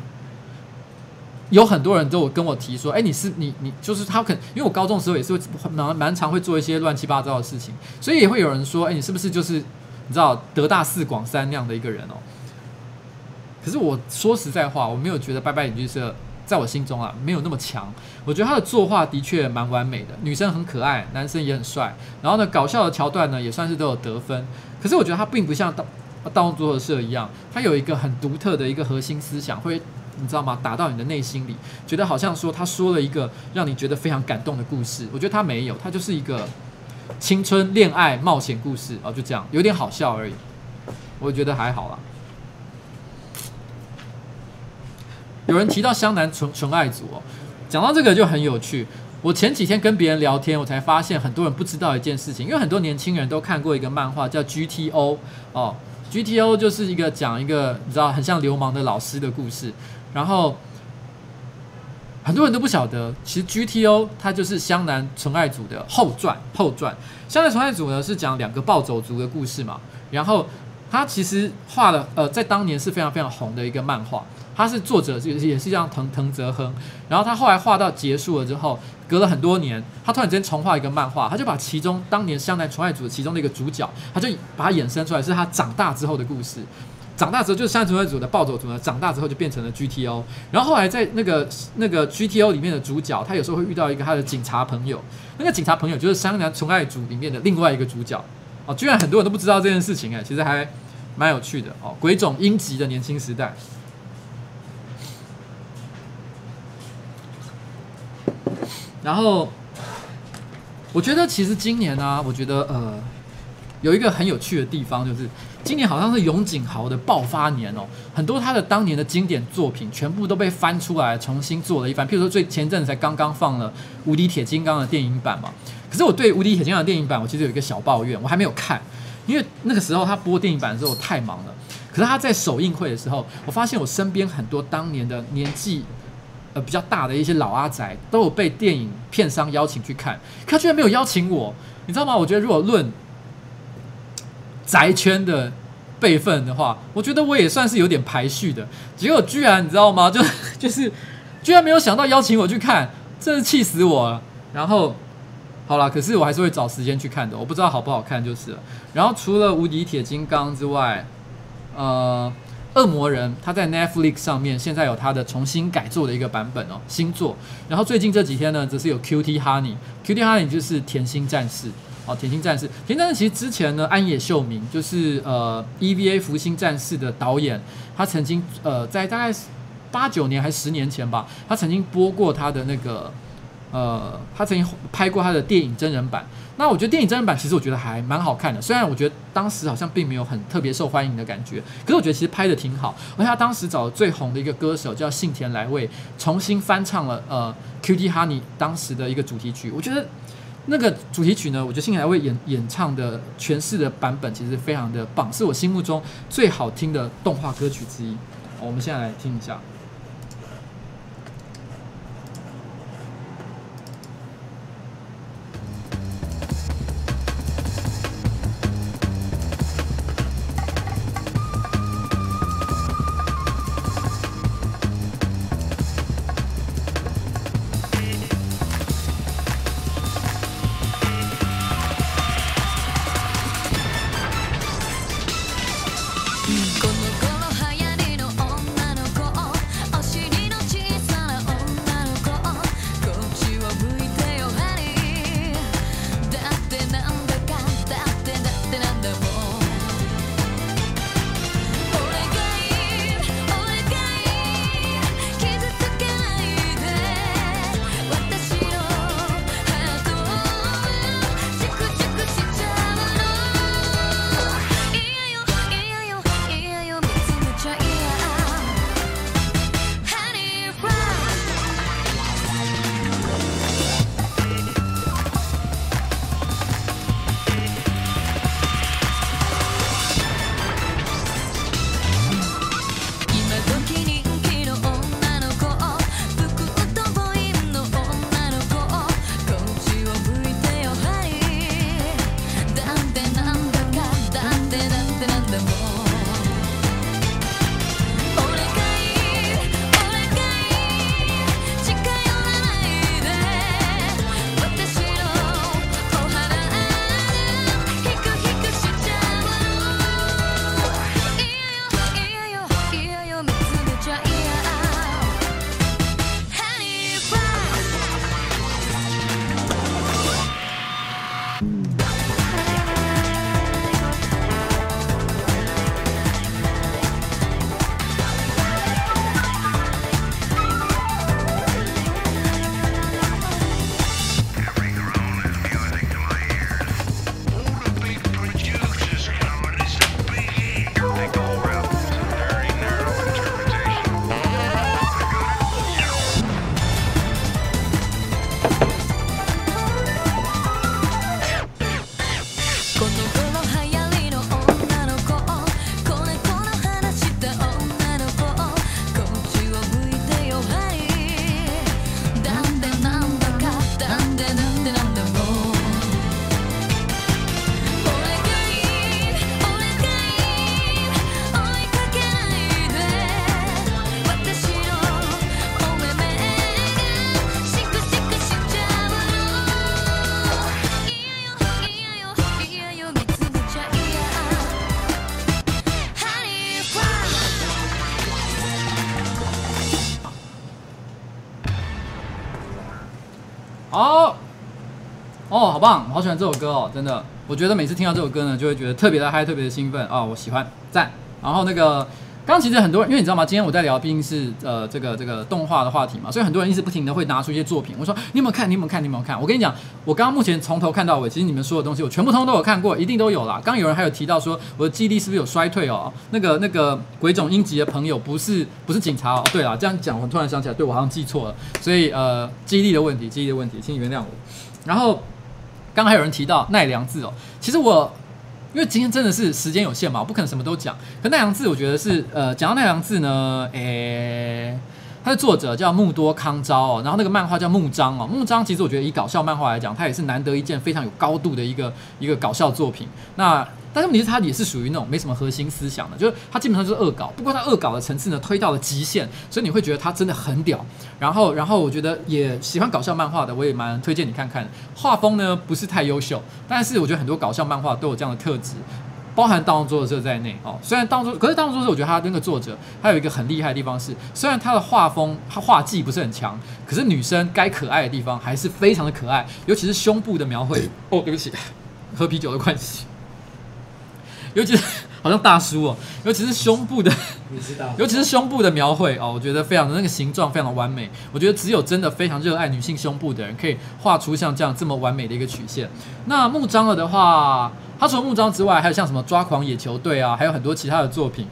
Speaker 1: 有很多人都有跟我提说，哎，你是你你就是他可，因为我高中的时候也是会蛮蛮常会做一些乱七八糟的事情，所以也会有人说，哎，你是不是就是你知道德大四广三那样的一个人哦？可是我说实在话，我没有觉得拜拜演剧社。在我心中啊，没有那么强。我觉得他的作画的确蛮完美的，女生很可爱，男生也很帅。然后呢，搞笑的桥段呢，也算是都有得分。可是我觉得他并不像道道中桌球社一样，他有一个很独特的一个核心思想，会你知道吗？打到你的内心里，觉得好像说他说了一个让你觉得非常感动的故事。我觉得他没有，他就是一个青春恋爱冒险故事哦，就这样，有点好笑而已。我觉得还好啦。有人提到湘南纯纯爱组哦，讲到这个就很有趣。我前几天跟别人聊天，我才发现很多人不知道一件事情，因为很多年轻人都看过一个漫画叫 GTO 哦，GTO 就是一个讲一个你知道很像流氓的老师的故事，然后很多人都不晓得，其实 GTO 它就是湘南纯爱组的后传后传。湘南纯爱组呢是讲两个暴走族的故事嘛，然后它其实画了呃在当年是非常非常红的一个漫画。他是作者，也是也是这样藤藤泽亨，然后他后来画到结束了之后，隔了很多年，他突然之间重画一个漫画，他就把其中当年湘南纯爱组的其中的一个主角，他就把它衍生出来，是他长大之后的故事。长大之后就是湘南纯爱组的暴走族呢，长大之后就变成了 GTO。然后后来在那个那个 GTO 里面的主角，他有时候会遇到一个他的警察朋友，那个警察朋友就是湘南纯爱组里面的另外一个主角。哦，居然很多人都不知道这件事情哎，其实还蛮有趣的哦，鬼冢英吉的年轻时代。然后，我觉得其实今年呢、我觉得呃，有一个很有趣的地方，就是今年好像是永井豪的爆发年哦，很多他的当年的经典作品全部都被翻出来重新做了一番。譬如说，最前阵子才刚刚放了《无敌铁金刚》的电影版嘛。可是我对《无敌铁金刚》的电影版，我其实有一个小抱怨，我还没有看，因为那个时候他播电影版的时候我太忙了。可是他在首映会的时候，我发现我身边很多当年的年纪呃比较大的一些老阿宅都有被电影片商邀请去看，可他居然没有邀请我，你知道吗？我觉得如果论宅圈的辈分的话，我觉得我也算是有点排序的。结果居然你知道吗？就 就是居然没有想到邀请我去看，真是气死我了。然后好了，可是我还是会找时间去看的。我不知道好不好看就是了。然后除了无敌铁金刚之外，呃，恶魔人他在 Netflix 上面现在有他的重新改做的一个版本哦，新作。然后最近这几天呢，则是有 QT Honey，QT Honey 就是甜心战士。哦，甜心战士，甜心战士其实之前呢，安野秀明就是呃 EVA 福星战士的导演，他曾经呃在大概八九年还是十年前吧，他曾经播过他的那个呃，他曾经拍过他的电影真人版。那我觉得电影真人版其实我觉得还蛮好看的，虽然我觉得当时好像并没有很特别受欢迎的感觉，可是我觉得其实拍的挺好。而且他当时找最红的一个歌手叫幸田来未，重新翻唱了呃 Cutie Honey 当时的一个主题曲，我觉得。那个主题曲呢，我觉得幸田来未演演唱的诠释的版本其实非常的棒，是我心目中最好听的动画歌曲之一。我们现在来听一下。好，喜欢这首歌哦，真的，我觉得每次听到这首歌呢，就会觉得特别的嗨，特别的兴奋啊、我喜欢，赞。然后那个刚其实很多人，因为你知道吗？今天我在聊，毕竟是呃这个这个动画的话题嘛，所以很多人一直不停的会拿出一些作品。我说你有没有看？你有没有看？你有没有看？我跟你讲，我刚刚目前从头看到尾，其实你们说的东西我全部通通都有看过，一定都有啦。刚有人还有提到说我的记忆力是不是有衰退哦？那个那个鬼冢英吉的朋友不是不是警察哦。对啦，这样讲我突然想起来，对我好像记错了，所以呃记忆力的问题，记忆力的问题，请你原谅我。然后刚还有人提到奈良志哦，其实我。因为今天真的是时间有限嘛，我不可能什么都讲。可奈良志，我觉得是呃，讲到奈良志呢，诶，它的作者叫木多康昭哦，然后那个漫画叫木章哦。木章其实我觉得以搞笑漫画来讲，它也是难得一件非常有高度的一个一个搞笑作品。那但是问题是，他也是属于那种没什么核心思想的，就是他基本上就是恶搞。不过他恶搞的层次呢，推到了极限，所以你会觉得他真的很屌。然后，然后我觉得也喜欢搞笑漫画的，我也蛮推荐你看看。画风呢不是太优秀，但是我觉得很多搞笑漫画都有这样的特质，包含《盗墓作者》在内哦。虽然《盗墓》，可是《盗墓作者》我觉得他那个作者他有一个很厉害的地方是，虽然他的画风他画技不是很强，可是女生该可爱的地方还是非常的可爱，尤其是胸部的描绘。哦，对不起，喝啤酒的关系。尤其是好像大叔哦，尤其是胸部的，尤其是胸部的描绘哦，我觉得非常的那个形状非常的完美。我觉得只有真的非常热爱女性胸部的人，可以画出像这样这么完美的一个曲线。那木章了的话，他除了木章之外，还有像什么抓狂野球队啊，还有很多其他的作品，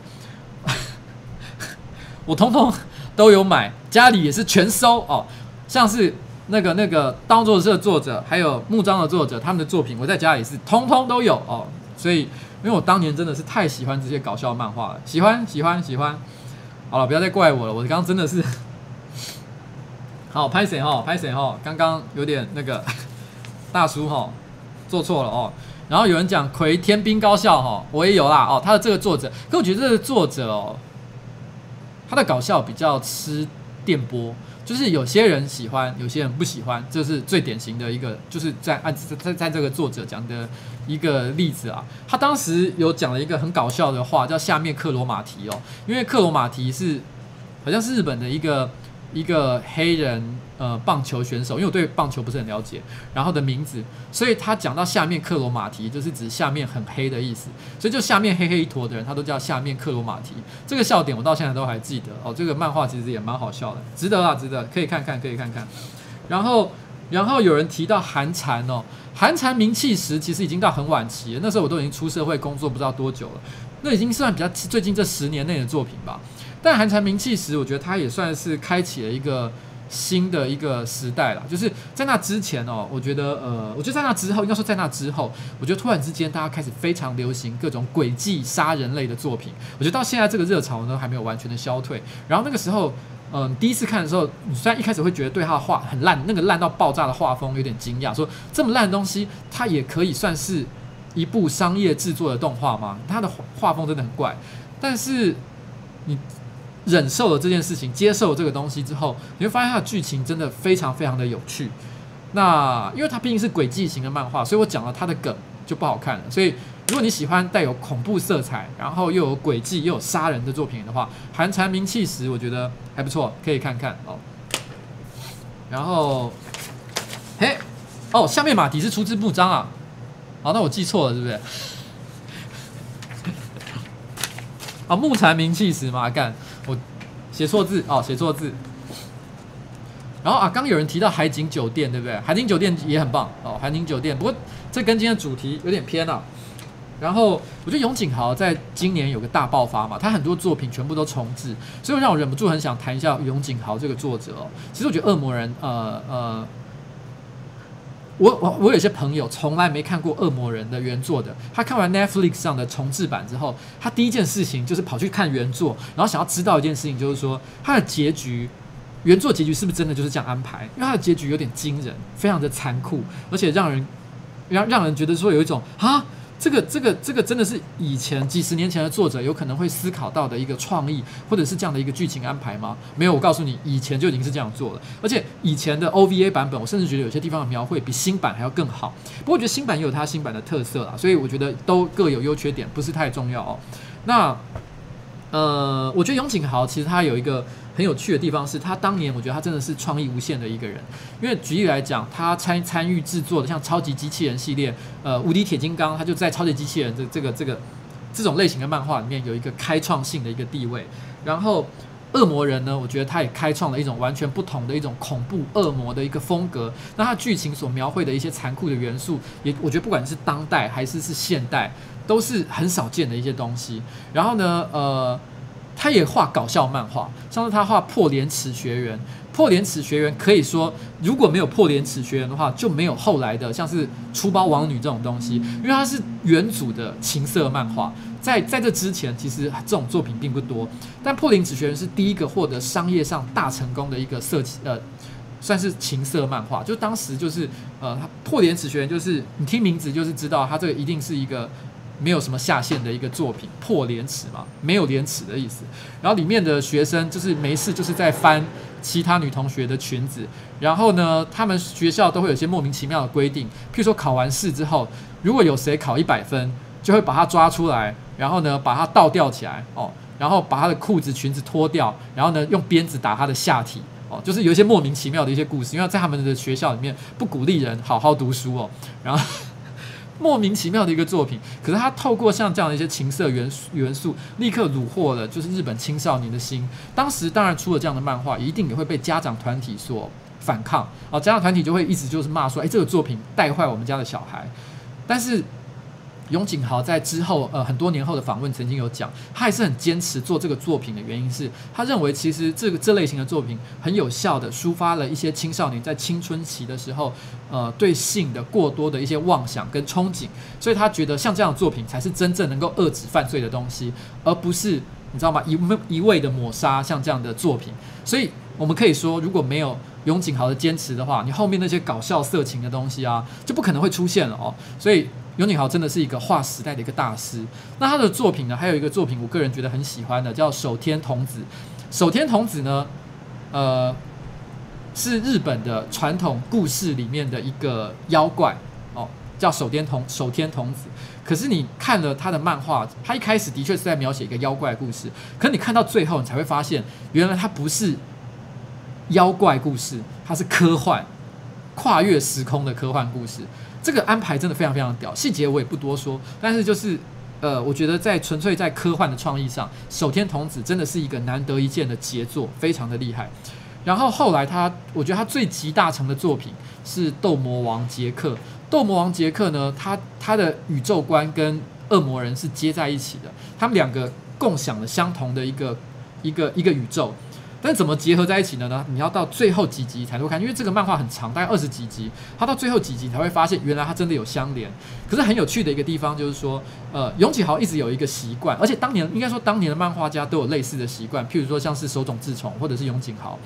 Speaker 1: 我通通都有买，家里也是全收哦。像是那个那个当作者的作者，还有木章的作者，他们的作品，我在家里是通通都有哦，所以。因为我当年真的是太喜欢这些搞笑漫画了，喜欢喜欢喜欢。好了，不要再怪我了，我刚刚真的是 好拍谁哈，拍谁哈，刚刚有点那个 大叔哈做错了哦。然后有人讲葵天兵高校哈，我也有啦哦，他的这个作者，可我觉得这个作者哦，他的搞笑比较吃电波。就是有些人喜欢，有些人不喜欢，这是最典型的一个，就是在按在在在这个作者讲的一个例子啊。他当时有讲了一个很搞笑的话，叫下面克罗马提哦，因为克罗马提是好像是日本的一个。一个黑人呃棒球选手，因为我对棒球不是很了解，然后的名字，所以他讲到下面克罗马提，就是指下面很黑的意思，所以就下面黑黑一坨的人，他都叫下面克罗马提。这个笑点我到现在都还记得哦，这个漫画其实也蛮好笑的，值得啊，值得，可以看看，可以看看。然后，然后有人提到寒蝉哦，寒蝉名气时其实已经到很晚期了，那时候我都已经出社会工作不知道多久了，那已经算比较最近这十年内的作品吧。但寒蝉鸣泣时，我觉得它也算是开启了一个新的一个时代了。就是在那之前哦，我觉得呃，我觉得在那之后，应该说在那之后，我觉得突然之间大家开始非常流行各种诡计杀人类的作品。我觉得到现在这个热潮呢，还没有完全的消退。然后那个时候，嗯、第一次看的时候，你虽然一开始会觉得对他的画很烂，那个烂到爆炸的画风有点惊讶，说这么烂的东西，它也可以算是一部商业制作的动画吗？它的画风真的很怪，但是你。忍受了这件事情，接受了这个东西之后，你会发现它的剧情真的非常非常的有趣。那因为它毕竟是诡计型的漫画，所以我讲了它的梗就不好看了。所以如果你喜欢带有恐怖色彩，然后又有诡计又有杀人的作品的话，《寒蝉鸣泣时》我觉得还不错，可以看看哦。然后，嘿，哦，下面马蹄是出自木章啊。好，那我记错了是不是？啊，木蝉鸣泣时嘛，干。我写错字哦，写错字。然后啊，刚有人提到海景酒店，对不对？海景酒店也很棒哦，海景酒店。不过这跟今天的主题有点偏啊。然后我觉得永井豪在今年有个大爆发嘛，他很多作品全部都重制，所以让我忍不住很想谈一下永井豪这个作者。其实我觉得恶魔人，呃呃。我我我有些朋友从来没看过《恶魔人》的原作的，他看完 Netflix 上的重制版之后，他第一件事情就是跑去看原作，然后想要知道一件事情，就是说他的结局，原作结局是不是真的就是这样安排？因为他的结局有点惊人，非常的残酷，而且让人让让人觉得说有一种啊。这个这个这个真的是以前几十年前的作者有可能会思考到的一个创意，或者是这样的一个剧情安排吗？没有，我告诉你，以前就已经是这样做了。而且以前的 OVA 版本，我甚至觉得有些地方的描绘比新版还要更好。不过我觉得新版也有它新版的特色啦，所以我觉得都各有优缺点，不是太重要哦。那呃，我觉得永井豪其实他有一个。很有趣的地方是他当年，我觉得他真的是创意无限的一个人。因为举例来讲，他参参与制作的像超级机器人系列，呃，无敌铁金刚，他就在超级机器人这这个这个这种类型的漫画里面有一个开创性的一个地位。然后恶魔人呢，我觉得他也开创了一种完全不同的一种恐怖恶魔的一个风格。那他剧情所描绘的一些残酷的元素，也我觉得不管是当代还是是现代，都是很少见的一些东西。然后呢，呃，他也画搞笑漫画，像是他画破廉耻学园。破廉耻学园可以说，如果没有破廉耻学园的话，就没有后来的像是出包王女这种东西，因为它是元祖的情色漫画。在在这之前，其实这种作品并不多。但破廉耻学园是第一个获得商业上大成功的一个色情呃，算是情色漫画。就当时就是呃，破廉耻学园就是你听名字就是知道，它这个一定是一个。没有什么下限的一个作品，破廉耻嘛，没有廉耻的意思。然后里面的学生就是没事就是在翻其他女同学的裙子，然后呢，他们学校都会有些莫名其妙的规定，譬如说考完试之后，如果有谁考一百分，就会把他抓出来，然后呢，把他倒吊起来哦，然后把他的裤子裙子脱掉，然后呢，用鞭子打他的下体哦，就是有一些莫名其妙的一些故事，因为在他们的学校里面不鼓励人好好读书哦，然后。莫名其妙的一个作品，可是他透过像这样的一些情色元素元素，立刻虏获了就是日本青少年的心。当时当然出了这样的漫画，一定也会被家长团体所反抗啊，家长团体就会一直就是骂说，哎，这个作品带坏我们家的小孩。但是。永井豪在之后，呃，很多年后的访问曾经有讲，他还是很坚持做这个作品的原因是，他认为其实这个这类型的作品很有效的抒发了一些青少年在青春期的时候，呃，对性的过多的一些妄想跟憧憬，所以他觉得像这样的作品才是真正能够遏制犯罪的东西，而不是你知道吗？一一味的抹杀像这样的作品。所以我们可以说，如果没有永井豪的坚持的话，你后面那些搞笑色情的东西啊，就不可能会出现了哦。所以。永井豪真的是一个划时代的一个大师。那他的作品呢，还有一个作品，我个人觉得很喜欢的，叫守天童子。守天童子呢，呃，是日本的传统故事里面的一个妖怪哦，叫守天童守天童子。可是你看了他的漫画，他一开始的确是在描写一个妖怪故事，可你看到最后，你才会发现，原来他不是妖怪故事，他是科幻、跨越时空的科幻故事。这个安排真的非常非常屌，细节我也不多说，但是就是，呃，我觉得在纯粹在科幻的创意上，守天童子真的是一个难得一见的杰作，非常的厉害。然后后来他，我觉得他最集大成的作品是《斗魔王杰克》。《斗魔王杰克》呢，他他的宇宙观跟恶魔人是接在一起的，他们两个共享了相同的一个一个一个宇宙。那怎么结合在一起的呢？你要到最后几集才会看，因为这个漫画很长，大概二十几集，它到最后几集才会发现，原来它真的有相连。可是很有趣的一个地方就是说，呃，永井豪一直有一个习惯，而且当年应该说当年的漫画家都有类似的习惯，譬如说像是手冢治虫或者是永井豪，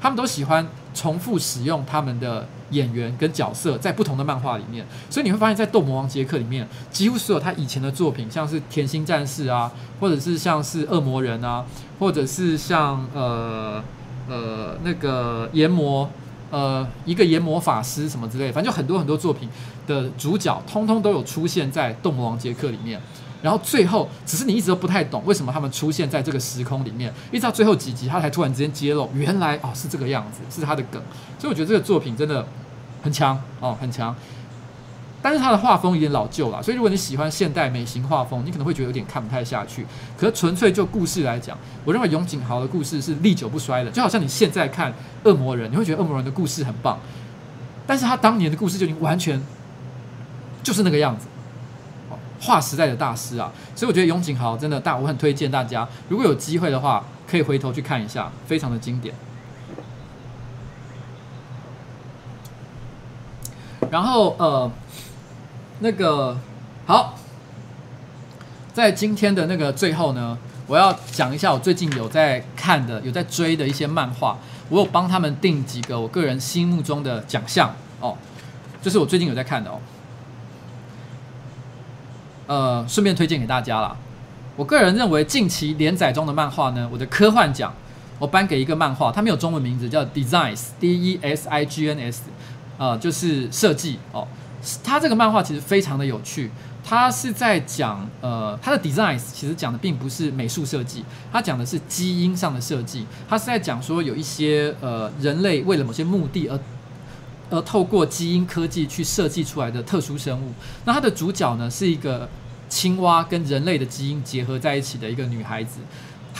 Speaker 1: 他们都喜欢重复使用他们的演员跟角色在不同的漫画里面，所以你会发现在《斗魔王杰克》里面，几乎所有他以前的作品，像是《甜心战士》啊，或者是像是《恶魔人》啊。或者是像呃呃那个炎魔呃一个研魔法师什么之类，反正就很多很多作品的主角，通通都有出现在《斗魔王杰克》里面。然后最后，只是你一直都不太懂为什么他们出现在这个时空里面，一直到最后几集，他才突然之间揭露，原来哦是这个样子，是他的梗。所以我觉得这个作品真的很强哦，很强。但是他的画风有点老旧了，所以如果你喜欢现代美型画风，你可能会觉得有点看不太下去。可是纯粹就故事来讲，我认为永井豪的故事是历久不衰的，就好像你现在看《恶魔人》，你会觉得《恶魔人》的故事很棒，但是他当年的故事就已经完全就是那个样子，划时代的大师啊！所以我觉得永井豪真的大，我很推荐大家，如果有机会的话，可以回头去看一下，非常的经典。然后呃。那个好，在今天的那个最后呢，我要讲一下我最近有在看的、有在追的一些漫画，我有帮他们定几个我个人心目中的奖项哦，就是我最近有在看的哦。呃，顺便推荐给大家啦。我个人认为近期连载中的漫画呢，我的科幻奖我颁给一个漫画，它没有中文名字，叫 Designs，D E S I G N S，呃，就是设计哦。它这个漫画其实非常的有趣，它是在讲呃，它的 designs 其实讲的并不是美术设计，它讲的是基因上的设计。它是在讲说有一些呃人类为了某些目的而而透过基因科技去设计出来的特殊生物。那它的主角呢是一个青蛙跟人类的基因结合在一起的一个女孩子。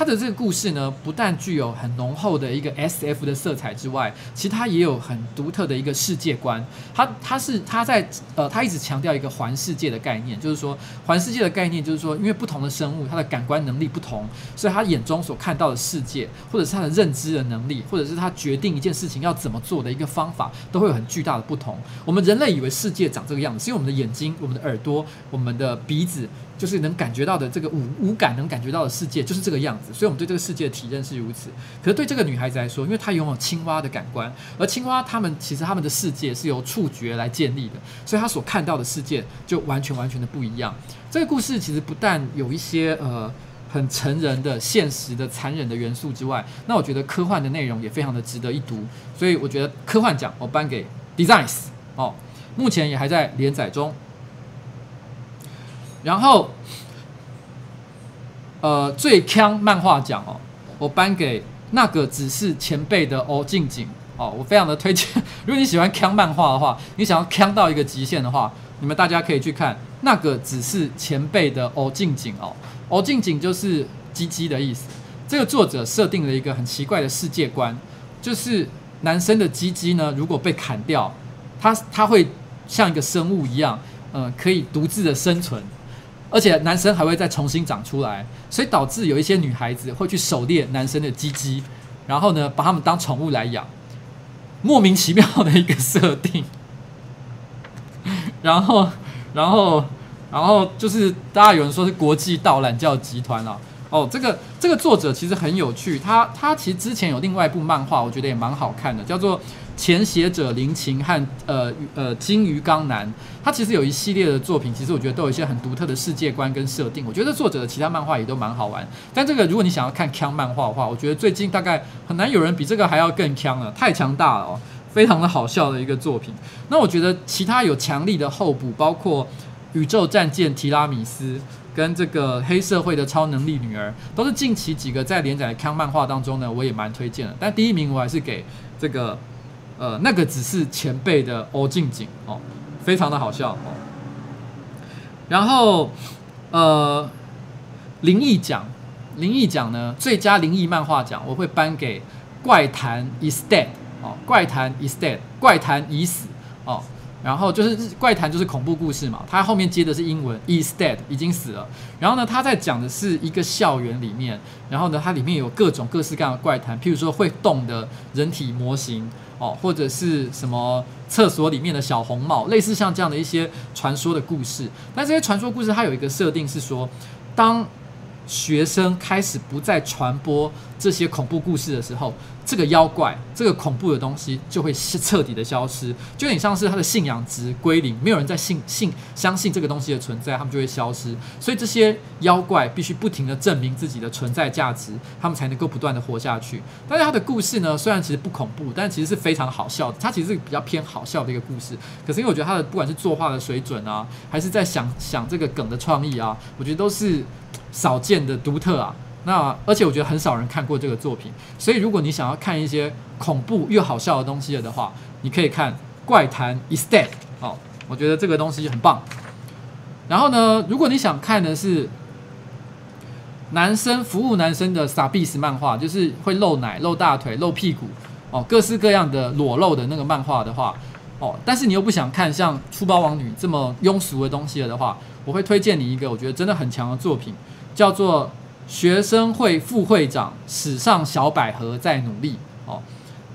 Speaker 1: 他的这个故事呢，不但具有很浓厚的一个 SF 的色彩之外，其实它也有很独特的一个世界观。他他是他在呃，他一直强调一个环世界的概念，就是说环世界的概念就是说，因为不同的生物，它的感官能力不同，所以他眼中所看到的世界，或者是他的认知的能力，或者是他决定一件事情要怎么做的一个方法，都会有很巨大的不同。我们人类以为世界长这个样子，是因为我们的眼睛、我们的耳朵、我们的鼻子。就是能感觉到的这个五五感能感觉到的世界就是这个样子，所以我们对这个世界的体认是如此。可是对这个女孩子来说，因为她拥有青蛙的感官，而青蛙他们其实他们的世界是由触觉来建立的，所以她所看到的世界就完全完全的不一样。这个故事其实不但有一些呃很成人的现实的残忍的元素之外，那我觉得科幻的内容也非常的值得一读。所以我觉得科幻奖我颁给 Designs 哦，目前也还在连载中。然后，呃，最强漫画奖哦，我颁给那个只是前辈的欧静静哦，我非常的推荐。如果你喜欢锵漫画的话，你想要锵到一个极限的话，你们大家可以去看那个只是前辈的欧静静哦，欧静静就是鸡鸡的意思。这个作者设定了一个很奇怪的世界观，就是男生的鸡鸡呢，如果被砍掉，他他会像一个生物一样，嗯、呃，可以独自的生存。而且男生还会再重新长出来，所以导致有一些女孩子会去狩猎男生的鸡鸡，然后呢，把他们当宠物来养，莫名其妙的一个设定。然后，然后，然后就是大家有人说是国际盗懒教集团了。哦，这个这个作者其实很有趣，他他其实之前有另外一部漫画，我觉得也蛮好看的，叫做。前写者林琴和呃呃金鱼缸男，他其实有一系列的作品，其实我觉得都有一些很独特的世界观跟设定。我觉得作者的其他漫画也都蛮好玩。但这个如果你想要看锵漫画的话，我觉得最近大概很难有人比这个还要更锵了，太强大了哦，非常的好笑的一个作品。那我觉得其他有强力的候补，包括宇宙战舰提拉米斯跟这个黑社会的超能力女儿，都是近期几个在连载的锵漫画当中呢，我也蛮推荐的。但第一名我还是给这个。呃，那个只是前辈的欧静景哦，非常的好笑哦。然后，呃，灵异奖，灵异奖呢，最佳灵异漫画奖我会颁给《怪谈 is dead》哦，《怪谈 is dead》，怪谈已死哦。然后就是怪谈就是恐怖故事嘛，它后面接的是英文 is dead，已经死了。然后呢，它在讲的是一个校园里面，然后呢，它里面有各种各式各样的怪谈，譬如说会动的人体模型。哦，或者是什么厕所里面的小红帽，类似像这样的一些传说的故事。但这些传说故事它有一个设定是说，当学生开始不再传播这些恐怖故事的时候，这个妖怪、这个恐怖的东西就会彻底的消失，就有点像是他的信仰值归零，没有人在信信相信这个东西的存在，他们就会消失。所以这些妖怪必须不停的证明自己的存在价值，他们才能够不断的活下去。但是他的故事呢，虽然其实不恐怖，但其实是非常好笑的。它其实是比较偏好笑的一个故事。可是因为我觉得他的不管是作画的水准啊，还是在想想这个梗的创意啊，我觉得都是。少见的独特啊，那而且我觉得很少人看过这个作品，所以如果你想要看一些恐怖又好笑的东西的话，你可以看《怪谈 is dead》哦，我觉得这个东西很棒。然后呢，如果你想看的是男生服务男生的傻逼死漫画，就是会露奶、露大腿、露屁股哦，各式各样的裸露的那个漫画的话哦，但是你又不想看像《出包王女》这么庸俗的东西了的话，我会推荐你一个我觉得真的很强的作品。叫做学生会副会长史上小百合在努力。哦，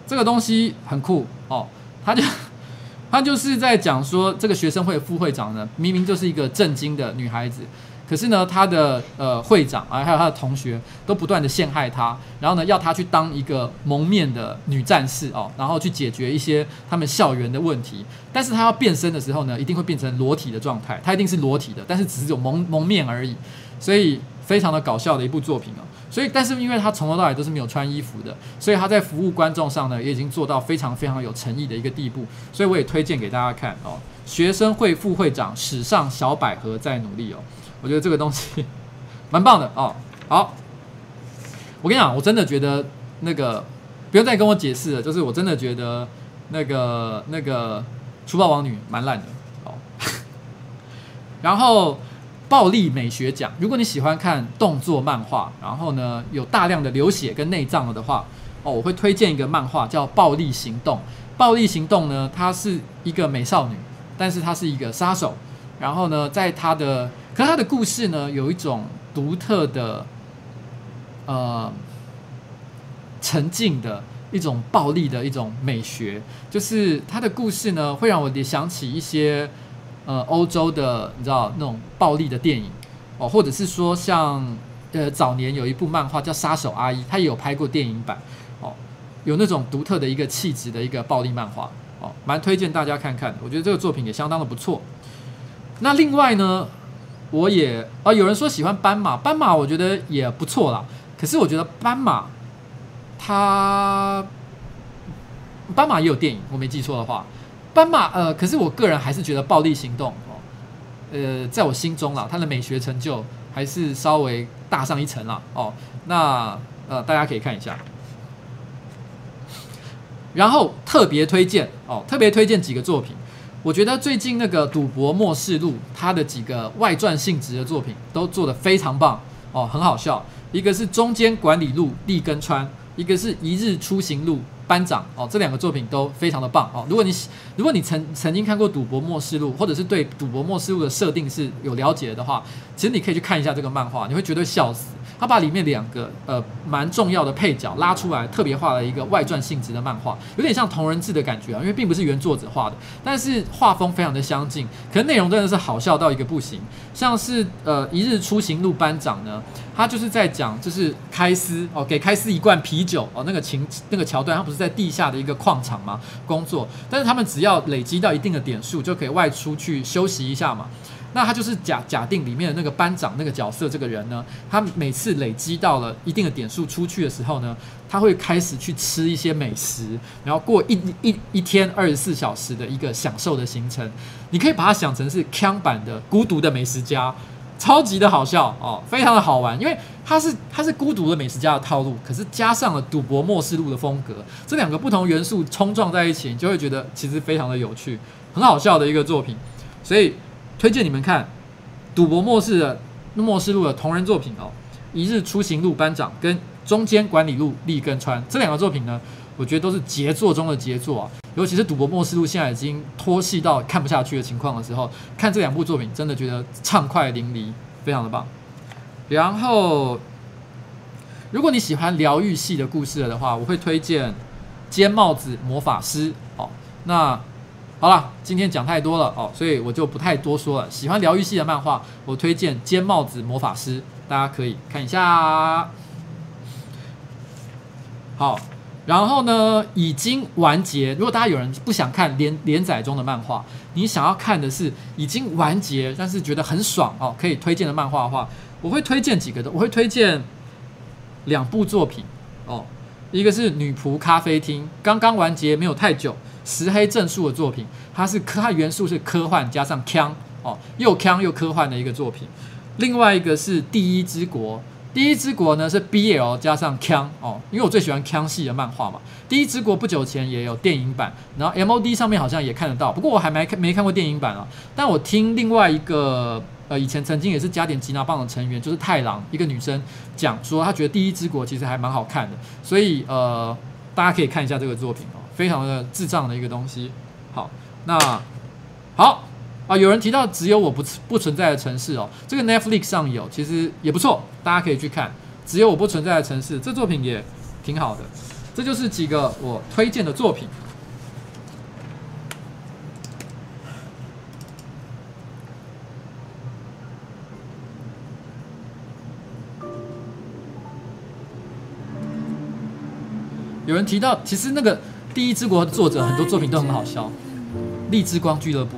Speaker 1: 这个东西很酷。哦，他就 他就是在讲说，这个学生会副会长呢，明明就是一个正经的女孩子，可是呢，他的呃会长啊，还有他的同学都不断的陷害他，然后呢，要他去当一个蒙面的女战士哦，然后去解决一些他们校园的问题，但是他要变身的时候呢，一定会变成裸体的状态，他一定是裸体的，但是只是有蒙蒙面而已，所以。非常的搞笑的一部作品哦，所以但是因为他从头到尾都是没有穿衣服的，所以他在服务观众上呢，也已经做到非常非常有诚意的一个地步，所以我也推荐给大家看哦。学生会副会长史上小百合在努力哦，我觉得这个东西 蛮棒的哦。好，我跟你讲，我真的觉得那个不用再跟我解释了，就是我真的觉得那个那个《出包王女》蛮烂的哦。然后。暴力美学奖。如果你喜欢看动作漫画，然后呢有大量的流血跟内脏了的话，哦，我会推荐一个漫画叫《暴力行动》。《暴力行动》呢，她是一个美少女，但是她是一个杀手。然后呢，在她的，可是她的故事呢，有一种独特的，呃，沉浸的一种暴力的一种美学，就是她的故事呢，会让我联想起一些。呃，欧洲的你知道那种暴力的电影哦，或者是说像呃早年有一部漫画叫《杀手阿姨》，他也有拍过电影版哦，有那种独特的一个气质的一个暴力漫画哦，蛮推荐大家看看。我觉得这个作品也相当的不错。那另外呢，我也啊、有人说喜欢斑马，斑马我觉得也不错啦。可是我觉得斑马它斑马也有电影，我没记错的话。斑马，呃，可是我个人还是觉得《暴力行动》哦，呃，在我心中啦，它的美学成就还是稍微大上一层啦哦。那呃，大家可以看一下。然后特别推荐哦，特别推荐几个作品。我觉得最近那个《赌博默示录》它的几个外传性质的作品都做得非常棒哦，很好笑。一个是《中间管理录》立根川，一个是一日出行录。班长哦，这两个作品都非常的棒哦。如果你如果你曾曾经看过《赌博默示录》，或者是对《赌博默示录》的设定是有了解的话，其实你可以去看一下这个漫画，你会绝对笑死。他把里面两个呃蛮重要的配角拉出来，特别画了一个外传性质的漫画，有点像同人志的感觉啊，因为并不是原作者画的，但是画风非常的相近，可是内容真的是好笑到一个不行。像是呃一日出行录班长呢，他就是在讲就是开司哦给开司一罐啤酒哦那个情那个桥段，他不是在地下的一个矿场吗工作，但是他们只要累积到一定的点数就可以外出去休息一下嘛。那他就是假假定里面的那个班长那个角色，这个人呢，他每次累积到了一定的点数出去的时候呢，他会开始去吃一些美食，然后过一一一天二十四小时的一个享受的行程。你可以把它想成是锵版的孤独的美食家，超级的好笑哦，非常的好玩，因为它是它是孤独的美食家的套路，可是加上了赌博默示录的风格，这两个不同元素冲撞在一起，你就会觉得其实非常的有趣，很好笑的一个作品，所以。推荐你们看《赌博末世的末世录》的同人作品哦，《一日出行录班长》跟《中间管理录利根川》这两个作品呢，我觉得都是杰作中的杰作啊。尤其是《赌博默示录》现在已经拖戏到看不下去的情况的时候，看这两部作品真的觉得畅快淋漓，非常的棒。然后，如果你喜欢疗愈系的故事的话，我会推荐《尖帽子魔法师》哦。那好了，今天讲太多了哦，所以我就不太多说了。喜欢疗愈系的漫画，我推荐《尖帽子魔法师》，大家可以看一下。好，然后呢，已经完结。如果大家有人不想看连连载中的漫画，你想要看的是已经完结，但是觉得很爽哦，可以推荐的漫画的话，我会推荐几个的。我会推荐两部作品哦，一个是《女仆咖啡厅》，刚刚完结，没有太久。石黑正数的作品，它是科，它元素是科幻加上腔哦，又腔又科幻的一个作品。另外一个是《第一之国》，《第一之国》呢是 BL 加上 Kang 哦，因为我最喜欢 Kang 系的漫画嘛。《第一之国》不久前也有电影版，然后 MOD 上面好像也看得到，不过我还没看没看过电影版啊。但我听另外一个呃，以前曾经也是加点吉拿棒的成员，就是太郎一个女生讲说，她觉得《第一之国》其实还蛮好看的，所以呃，大家可以看一下这个作品哦。非常的智障的一个东西。好，那好啊，有人提到只有我不不存在的城市哦，这个 Netflix 上有，其实也不错，大家可以去看。只有我不存在的城市，这作品也挺好的。这就是几个我推荐的作品。有人提到，其实那个。第一之国的作者很多作品都很好笑，《荔枝光俱乐部》。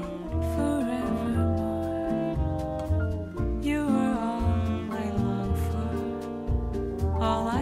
Speaker 2: all I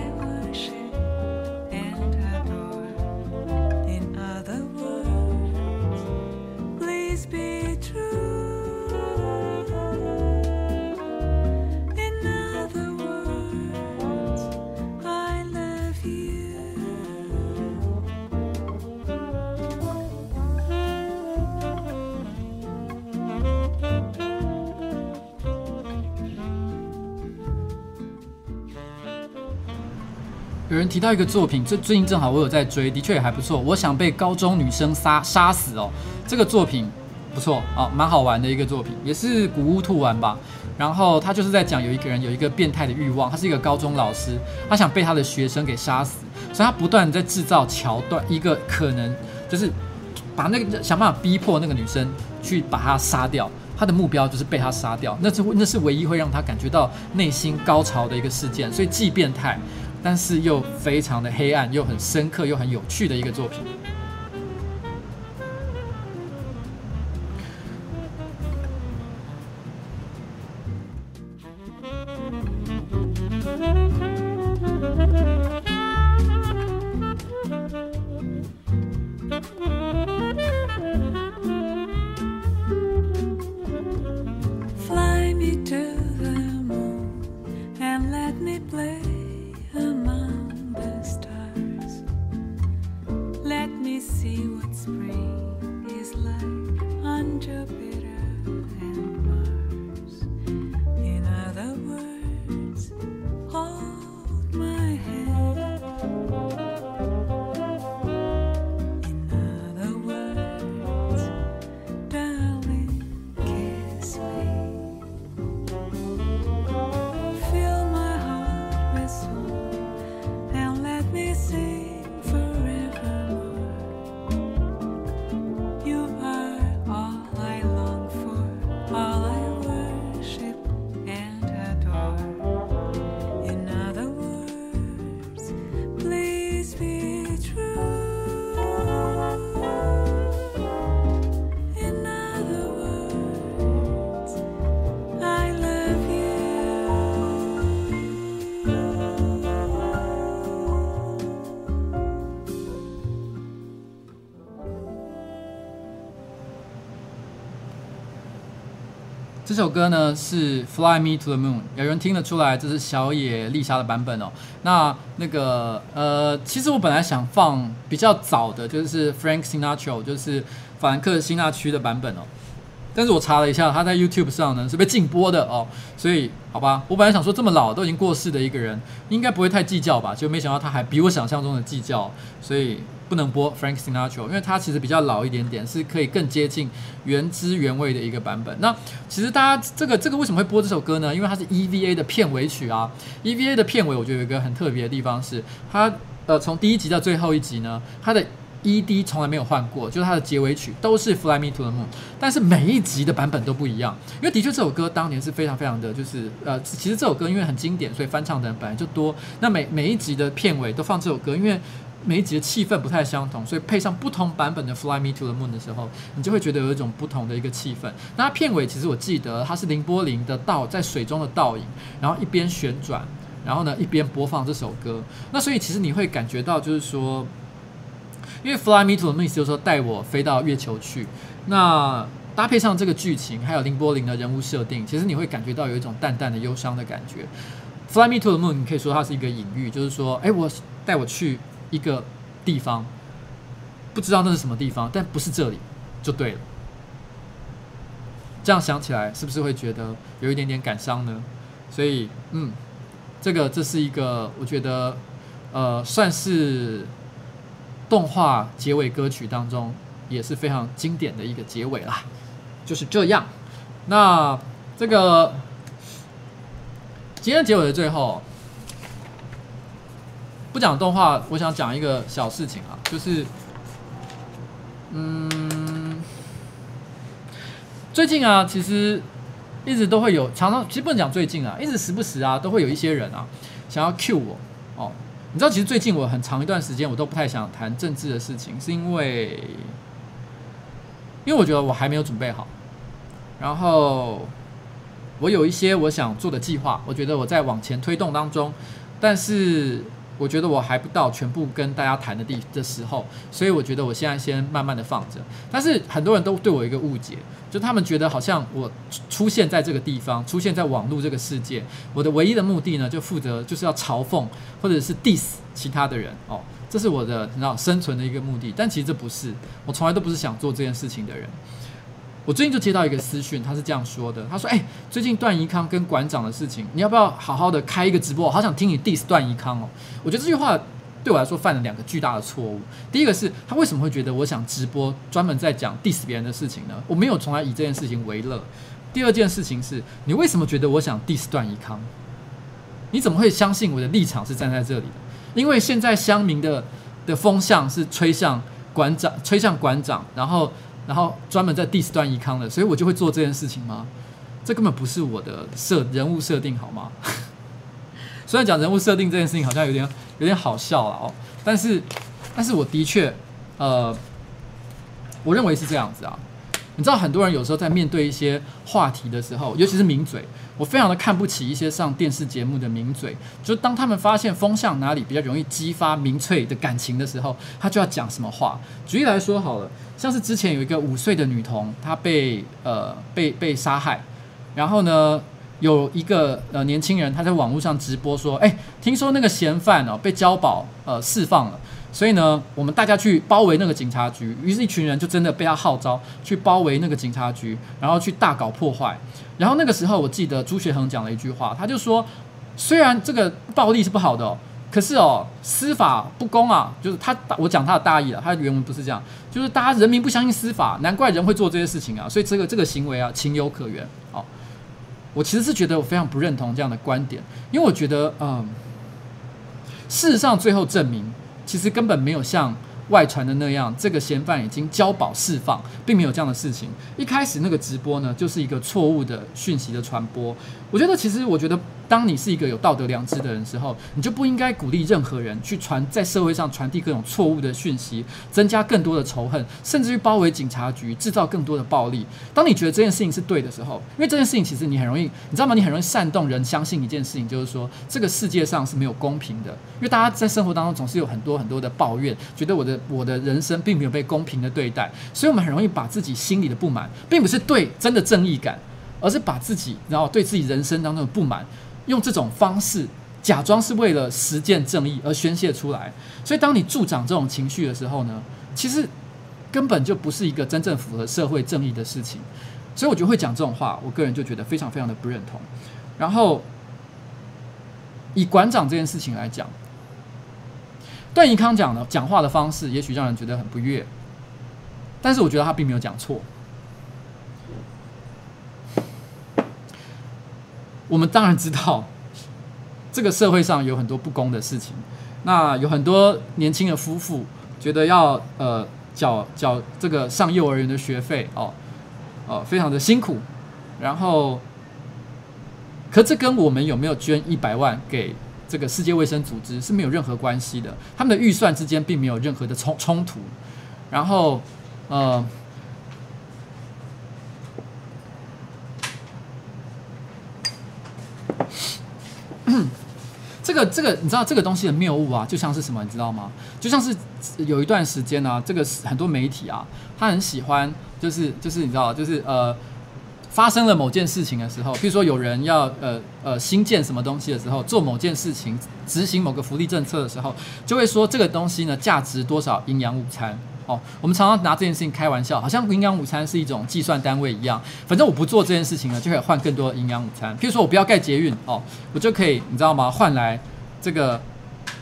Speaker 1: 有人提到一个作品，最最近正好我有在追，的确也还不错。我想被高中女生杀杀死哦，这个作品不错啊，蛮好玩的一个作品，也是古屋兔玩吧。然后他就是在讲有一个人有一个变态的欲望，他是一个高中老师，他想被他的学生给杀死，所以他不断在制造桥段，一个可能就是把那个想办法逼迫那个女生去把他杀掉。他的目标就是被他杀掉，那是那是唯一会让他感觉到内心高潮的一个事件，所以既变态，但是又非常的黑暗，又很深刻，又很有趣的一个作品。这首歌呢是《Fly Me to the Moon》，有人听得出来这是小野丽莎的版本哦。那那个呃，其实我本来想放比较早的，就是 Frank Sinatra，就是法兰克辛纳区的版本哦。但是我查了一下，他在 YouTube 上呢是被禁播的哦。所以好吧，我本来想说这么老都已经过世的一个人，应该不会太计较吧？就没想到他还比我想象中的计较，所以。不能播 Frank Sinatra，因为它其实比较老一点点，是可以更接近原汁原味的一个版本。那其实大家这个这个为什么会播这首歌呢？因为它是 EVA 的片尾曲啊。EVA 的片尾我觉得有一个很特别的地方是，它呃从第一集到最后一集呢，它的 ED 从来没有换过，就是它的结尾曲都是 Fly Me to the Moon，但是每一集的版本都不一样。因为的确这首歌当年是非常非常的就是呃，其实这首歌因为很经典，所以翻唱的人本来就多。那每每一集的片尾都放这首歌，因为。每一集的气氛不太相同，所以配上不同版本的《Fly Me to the Moon》的时候，你就会觉得有一种不同的一个气氛。那它片尾其实我记得它是林波凌的倒在水中的倒影，然后一边旋转，然后呢一边播放这首歌。那所以其实你会感觉到就是说，因为《Fly Me to the Moon》就是说带我飞到月球去。那搭配上这个剧情，还有林柏林的人物设定，其实你会感觉到有一种淡淡的忧伤的感觉。《Fly Me to the Moon》你可以说它是一个隐喻，就是说，哎，我带我去。一个地方，不知道那是什么地方，但不是这里，就对了。这样想起来，是不是会觉得有一点点感伤呢？所以，嗯，这个这是一个我觉得，呃，算是动画结尾歌曲当中也是非常经典的一个结尾啦。就是这样。那这个今天结尾的最后。不讲动画，我想讲一个小事情啊，就是，嗯，最近啊，其实一直都会有，常常其实不能讲最近啊，一直时不时啊，都会有一些人啊，想要 cue 我哦。你知道，其实最近我很长一段时间我都不太想谈政治的事情，是因为，因为我觉得我还没有准备好，然后我有一些我想做的计划，我觉得我在往前推动当中，但是。我觉得我还不到全部跟大家谈的地的时候，所以我觉得我现在先慢慢的放着。但是很多人都对我一个误解，就他们觉得好像我出现在这个地方，出现在网络这个世界，我的唯一的目的呢，就负责就是要嘲讽或者是 diss 其他的人哦，这是我的你知道生存的一个目的。但其实这不是，我从来都不是想做这件事情的人。我最近就接到一个私讯，他是这样说的：他说，哎、最近段宜康跟馆长的事情，你要不要好好的开一个直播？我好想听你 diss 段宜康哦。我觉得这句话对我来说犯了两个巨大的错误。第一个是他为什么会觉得我想直播专门在讲 diss 别人的事情呢？我没有从来以这件事情为乐。第二件事情是你为什么觉得我想 diss 段宜康？你怎么会相信我的立场是站在这里的？因为现在乡民的的风向是吹向馆长，吹向馆长，然后。然后专门在 diss 段宜康的，所以我就会做这件事情吗？这根本不是我的设人物设定，好吗？虽然讲人物设定这件事情好像有点有点好笑了哦，但是但是我的确，呃，我认为是这样子啊。你知道很多人有时候在面对一些话题的时候，尤其是名嘴，我非常的看不起一些上电视节目的名嘴。就当他们发现风向哪里比较容易激发民粹的感情的时候，他就要讲什么话。举例来说好了，像是之前有一个五岁的女童，她被呃被被杀害，然后呢有一个呃年轻人他在网络上直播说，哎，听说那个嫌犯哦被交保呃释放了。所以呢，我们大家去包围那个警察局，于是，一群人就真的被他号召去包围那个警察局，然后去大搞破坏。然后那个时候，我记得朱学恒讲了一句话，他就说：“虽然这个暴力是不好的哦，可是哦，司法不公啊。”就是他，我讲他的大意了，他的原文不是这样，就是大家人民不相信司法，难怪人会做这些事情啊。所以这个这个行为啊，情有可原。哦，我其实是觉得我非常不认同这样的观点，因为我觉得，嗯，事实上最后证明。其实根本没有像外传的那样，这个嫌犯已经交保释放，并没有这样的事情。一开始那个直播呢，就是一个错误的讯息的传播。我觉得，其实我觉得。当你是一个有道德良知的人时候，你就不应该鼓励任何人去传在社会上传递各种错误的讯息，增加更多的仇恨，甚至于包围警察局，制造更多的暴力。当你觉得这件事情是对的时候，因为这件事情其实你很容易，你知道吗？你很容易煽动人相信一件事情，就是说这个世界上是没有公平的。因为大家在生活当中总是有很多很多的抱怨，觉得我的我的人生并没有被公平的对待，所以我们很容易把自己心里的不满，并不是对真的正义感，而是把自己然后对自己人生当中的不满。用这种方式假装是为了实践正义而宣泄出来，所以当你助长这种情绪的时候呢，其实根本就不是一个真正符合社会正义的事情。所以我就会讲这种话，我个人就觉得非常非常的不认同。然后以馆长这件事情来讲，段宜康讲的讲话的方式也许让人觉得很不悦，但是我觉得他并没有讲错。我们当然知道，这个社会上有很多不公的事情。那有很多年轻的夫妇觉得要呃缴缴这个上幼儿园的学费哦哦，非常的辛苦。然后，可这跟我们有没有捐一百万给这个世界卫生组织是没有任何关系的。他们的预算之间并没有任何的冲冲突。然后，呃。这个这个，你知道这个东西的谬误啊，就像是什么，你知道吗？就像是有一段时间呢、这个很多媒体啊，他很喜欢，就是就是你知道，就是呃，发生了某件事情的时候，比如说有人要呃呃新建什么东西的时候，做某件事情，执行某个福利政策的时候，就会说这个东西呢，价值多少营养午餐。哦，我们常常拿这件事情开玩笑，好像营养午餐是一种计算单位一样。反正我不做这件事情了，就可以换更多营养午餐。譬如说我不要盖捷运，哦，我就可以，你知道吗？换来这个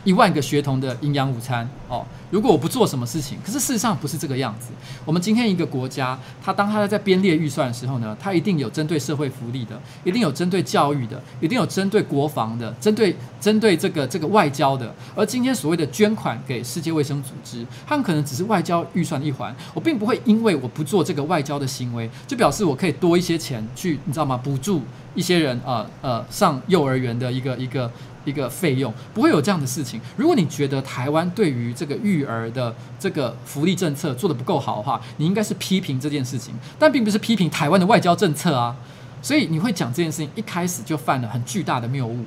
Speaker 1: 一万个学童的营养午餐，哦。如果我不做什么事情，可是事实上不是这个样子。我们今天一个国家，它当它在编列预算的时候呢，它一定有针对社会福利的，一定有针对教育的，一定有针对国防的，针对针对这个这个外交的。而今天所谓的捐款给世界卫生组织，它可能只是外交预算的一环。我并不会因为我不做这个外交的行为，就表示我可以多一些钱去，你知道吗？补助一些人呃，呃上幼儿园的一个一个。一个费用不会有这样的事情。如果你觉得台湾对于这个育儿的这个福利政策做得不够好的话，你应该是批评这件事情，但并不是批评台湾的外交政策啊。所以你会讲这件事情，一开始就犯了很巨大的谬误。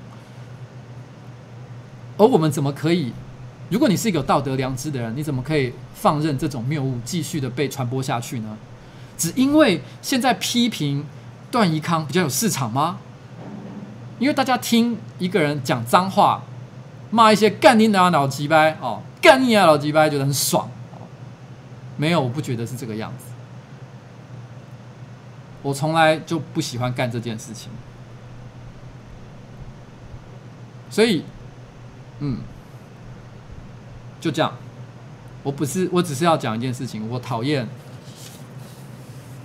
Speaker 1: 而我们怎么可以？如果你是一个有道德良知的人，你怎么可以放任这种谬误继续的被传播下去呢？只因为现在批评段宜康比较有市场吗？因为大家听一个人讲脏话，骂一些干你娘老鸡掰哦，干你娘老鸡掰觉得很爽，没有，我不觉得是这个样子。我从来就不喜欢干这件事情。所以，嗯，就这样。我不是，我只是要讲一件事情。我讨厌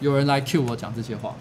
Speaker 1: 有人来 cue 我讲这些话。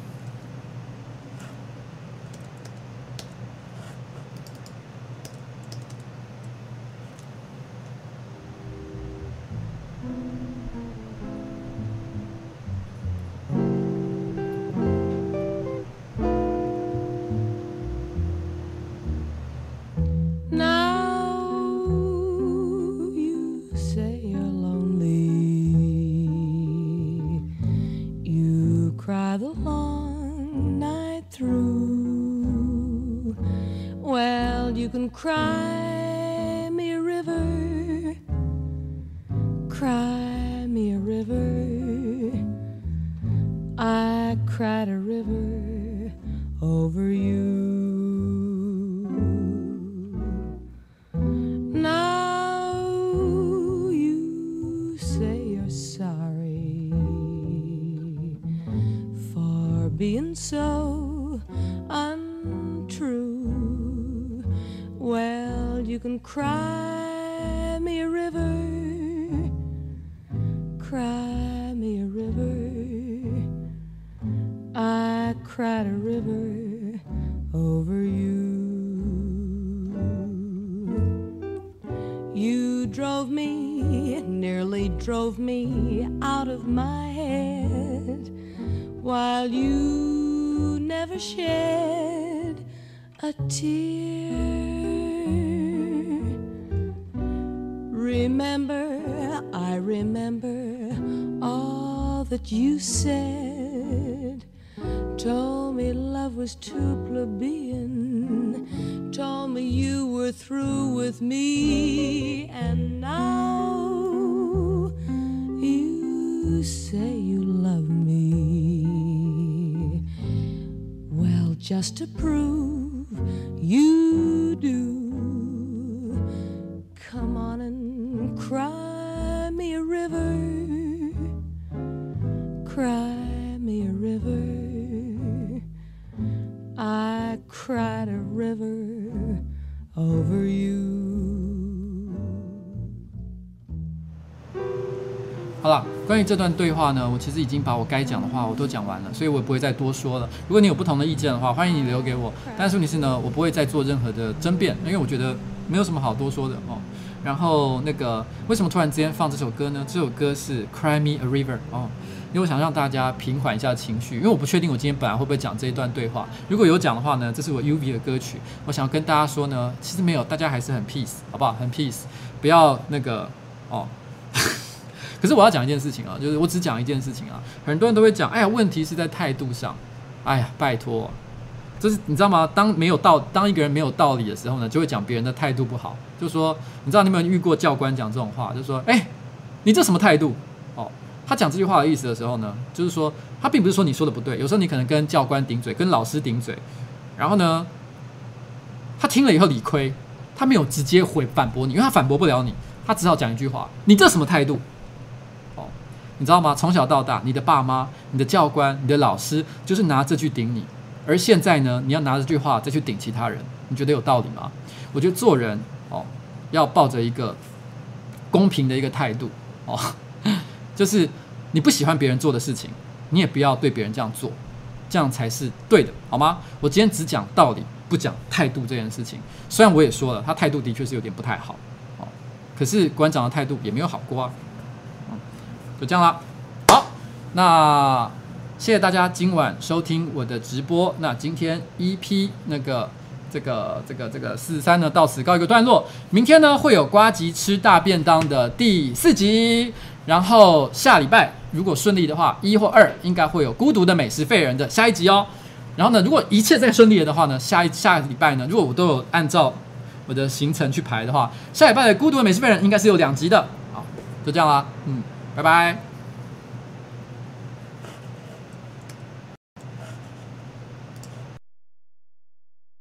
Speaker 3: that you said. Told me love was too plebeian. Told me you were through with me. And now you say you love me. Well, just to prove you do. Cry me a river. I cry a river over you.
Speaker 1: 好了。关于这段对话呢，我其实已经把我该讲的话我都讲完了，所以我也不会再多说了。如果你有不同的意见的话，欢迎你留给我。但是问题是呢，我不会再做任何的争辩，因为我觉得没有什么好多说的哦。然后那个为什么突然之间放这首歌呢？这首歌是《Cry Me a River》哦，因为我想让大家平缓一下情绪，因为我不确定我今天本来会不会讲这一段对话。如果有讲的话呢，这是我 UV 的歌曲，我想要跟大家说呢，其实没有，大家还是很 peace，好不好？很 peace，不要那个哦。可是我要讲一件事情啊，就是我只讲一件事情啊，很多人都会讲，哎呀，问题是在态度上，哎呀，拜托，就是你知道吗？当没有道，当一个人没有道理的时候呢，就会讲别人的态度不好，就说，你知道你有没有遇过教官讲这种话？就说，哎，你这什么态度？哦，他讲这句话的意思的时候呢，就是说，他并不是说你说的不对，有时候你可能跟教官顶嘴，跟老师顶嘴，然后呢，他听了以后理亏，他没有直接回反驳你，因为他反驳不了你，他只好讲一句话，你这什么态度？哦你知道吗？从小到大，你的爸妈、你的教官、你的老师，就是拿这句顶你。而现在呢，你要拿这句话再去顶其他人，你觉得有道理吗？我觉得做人哦，要抱着一个公平的一个态度哦，就是你不喜欢别人做的事情，你也不要对别人这样做，这样才是对的，好吗？我今天只讲道理，不讲态度这件事情。虽然我也说了，他态度的确是有点不太好哦，可是馆长的态度也没有好过啊。就这样了，好，那谢谢大家今晚收听我的直播。那今天 EP 那个这个这个这个四三呢，到此告一个段落。明天呢会有瓜吉吃大便当的第四集，然后下礼拜如果顺利的话，一或二应该会有孤独的美食废人的下一集哦。然后呢，如果一切再顺利的话呢，下一下礼拜呢，如果我都有按照我的行程去排的话，下礼拜的孤独的美食废人应该是有两集的。好，就这样啦，嗯。拜拜。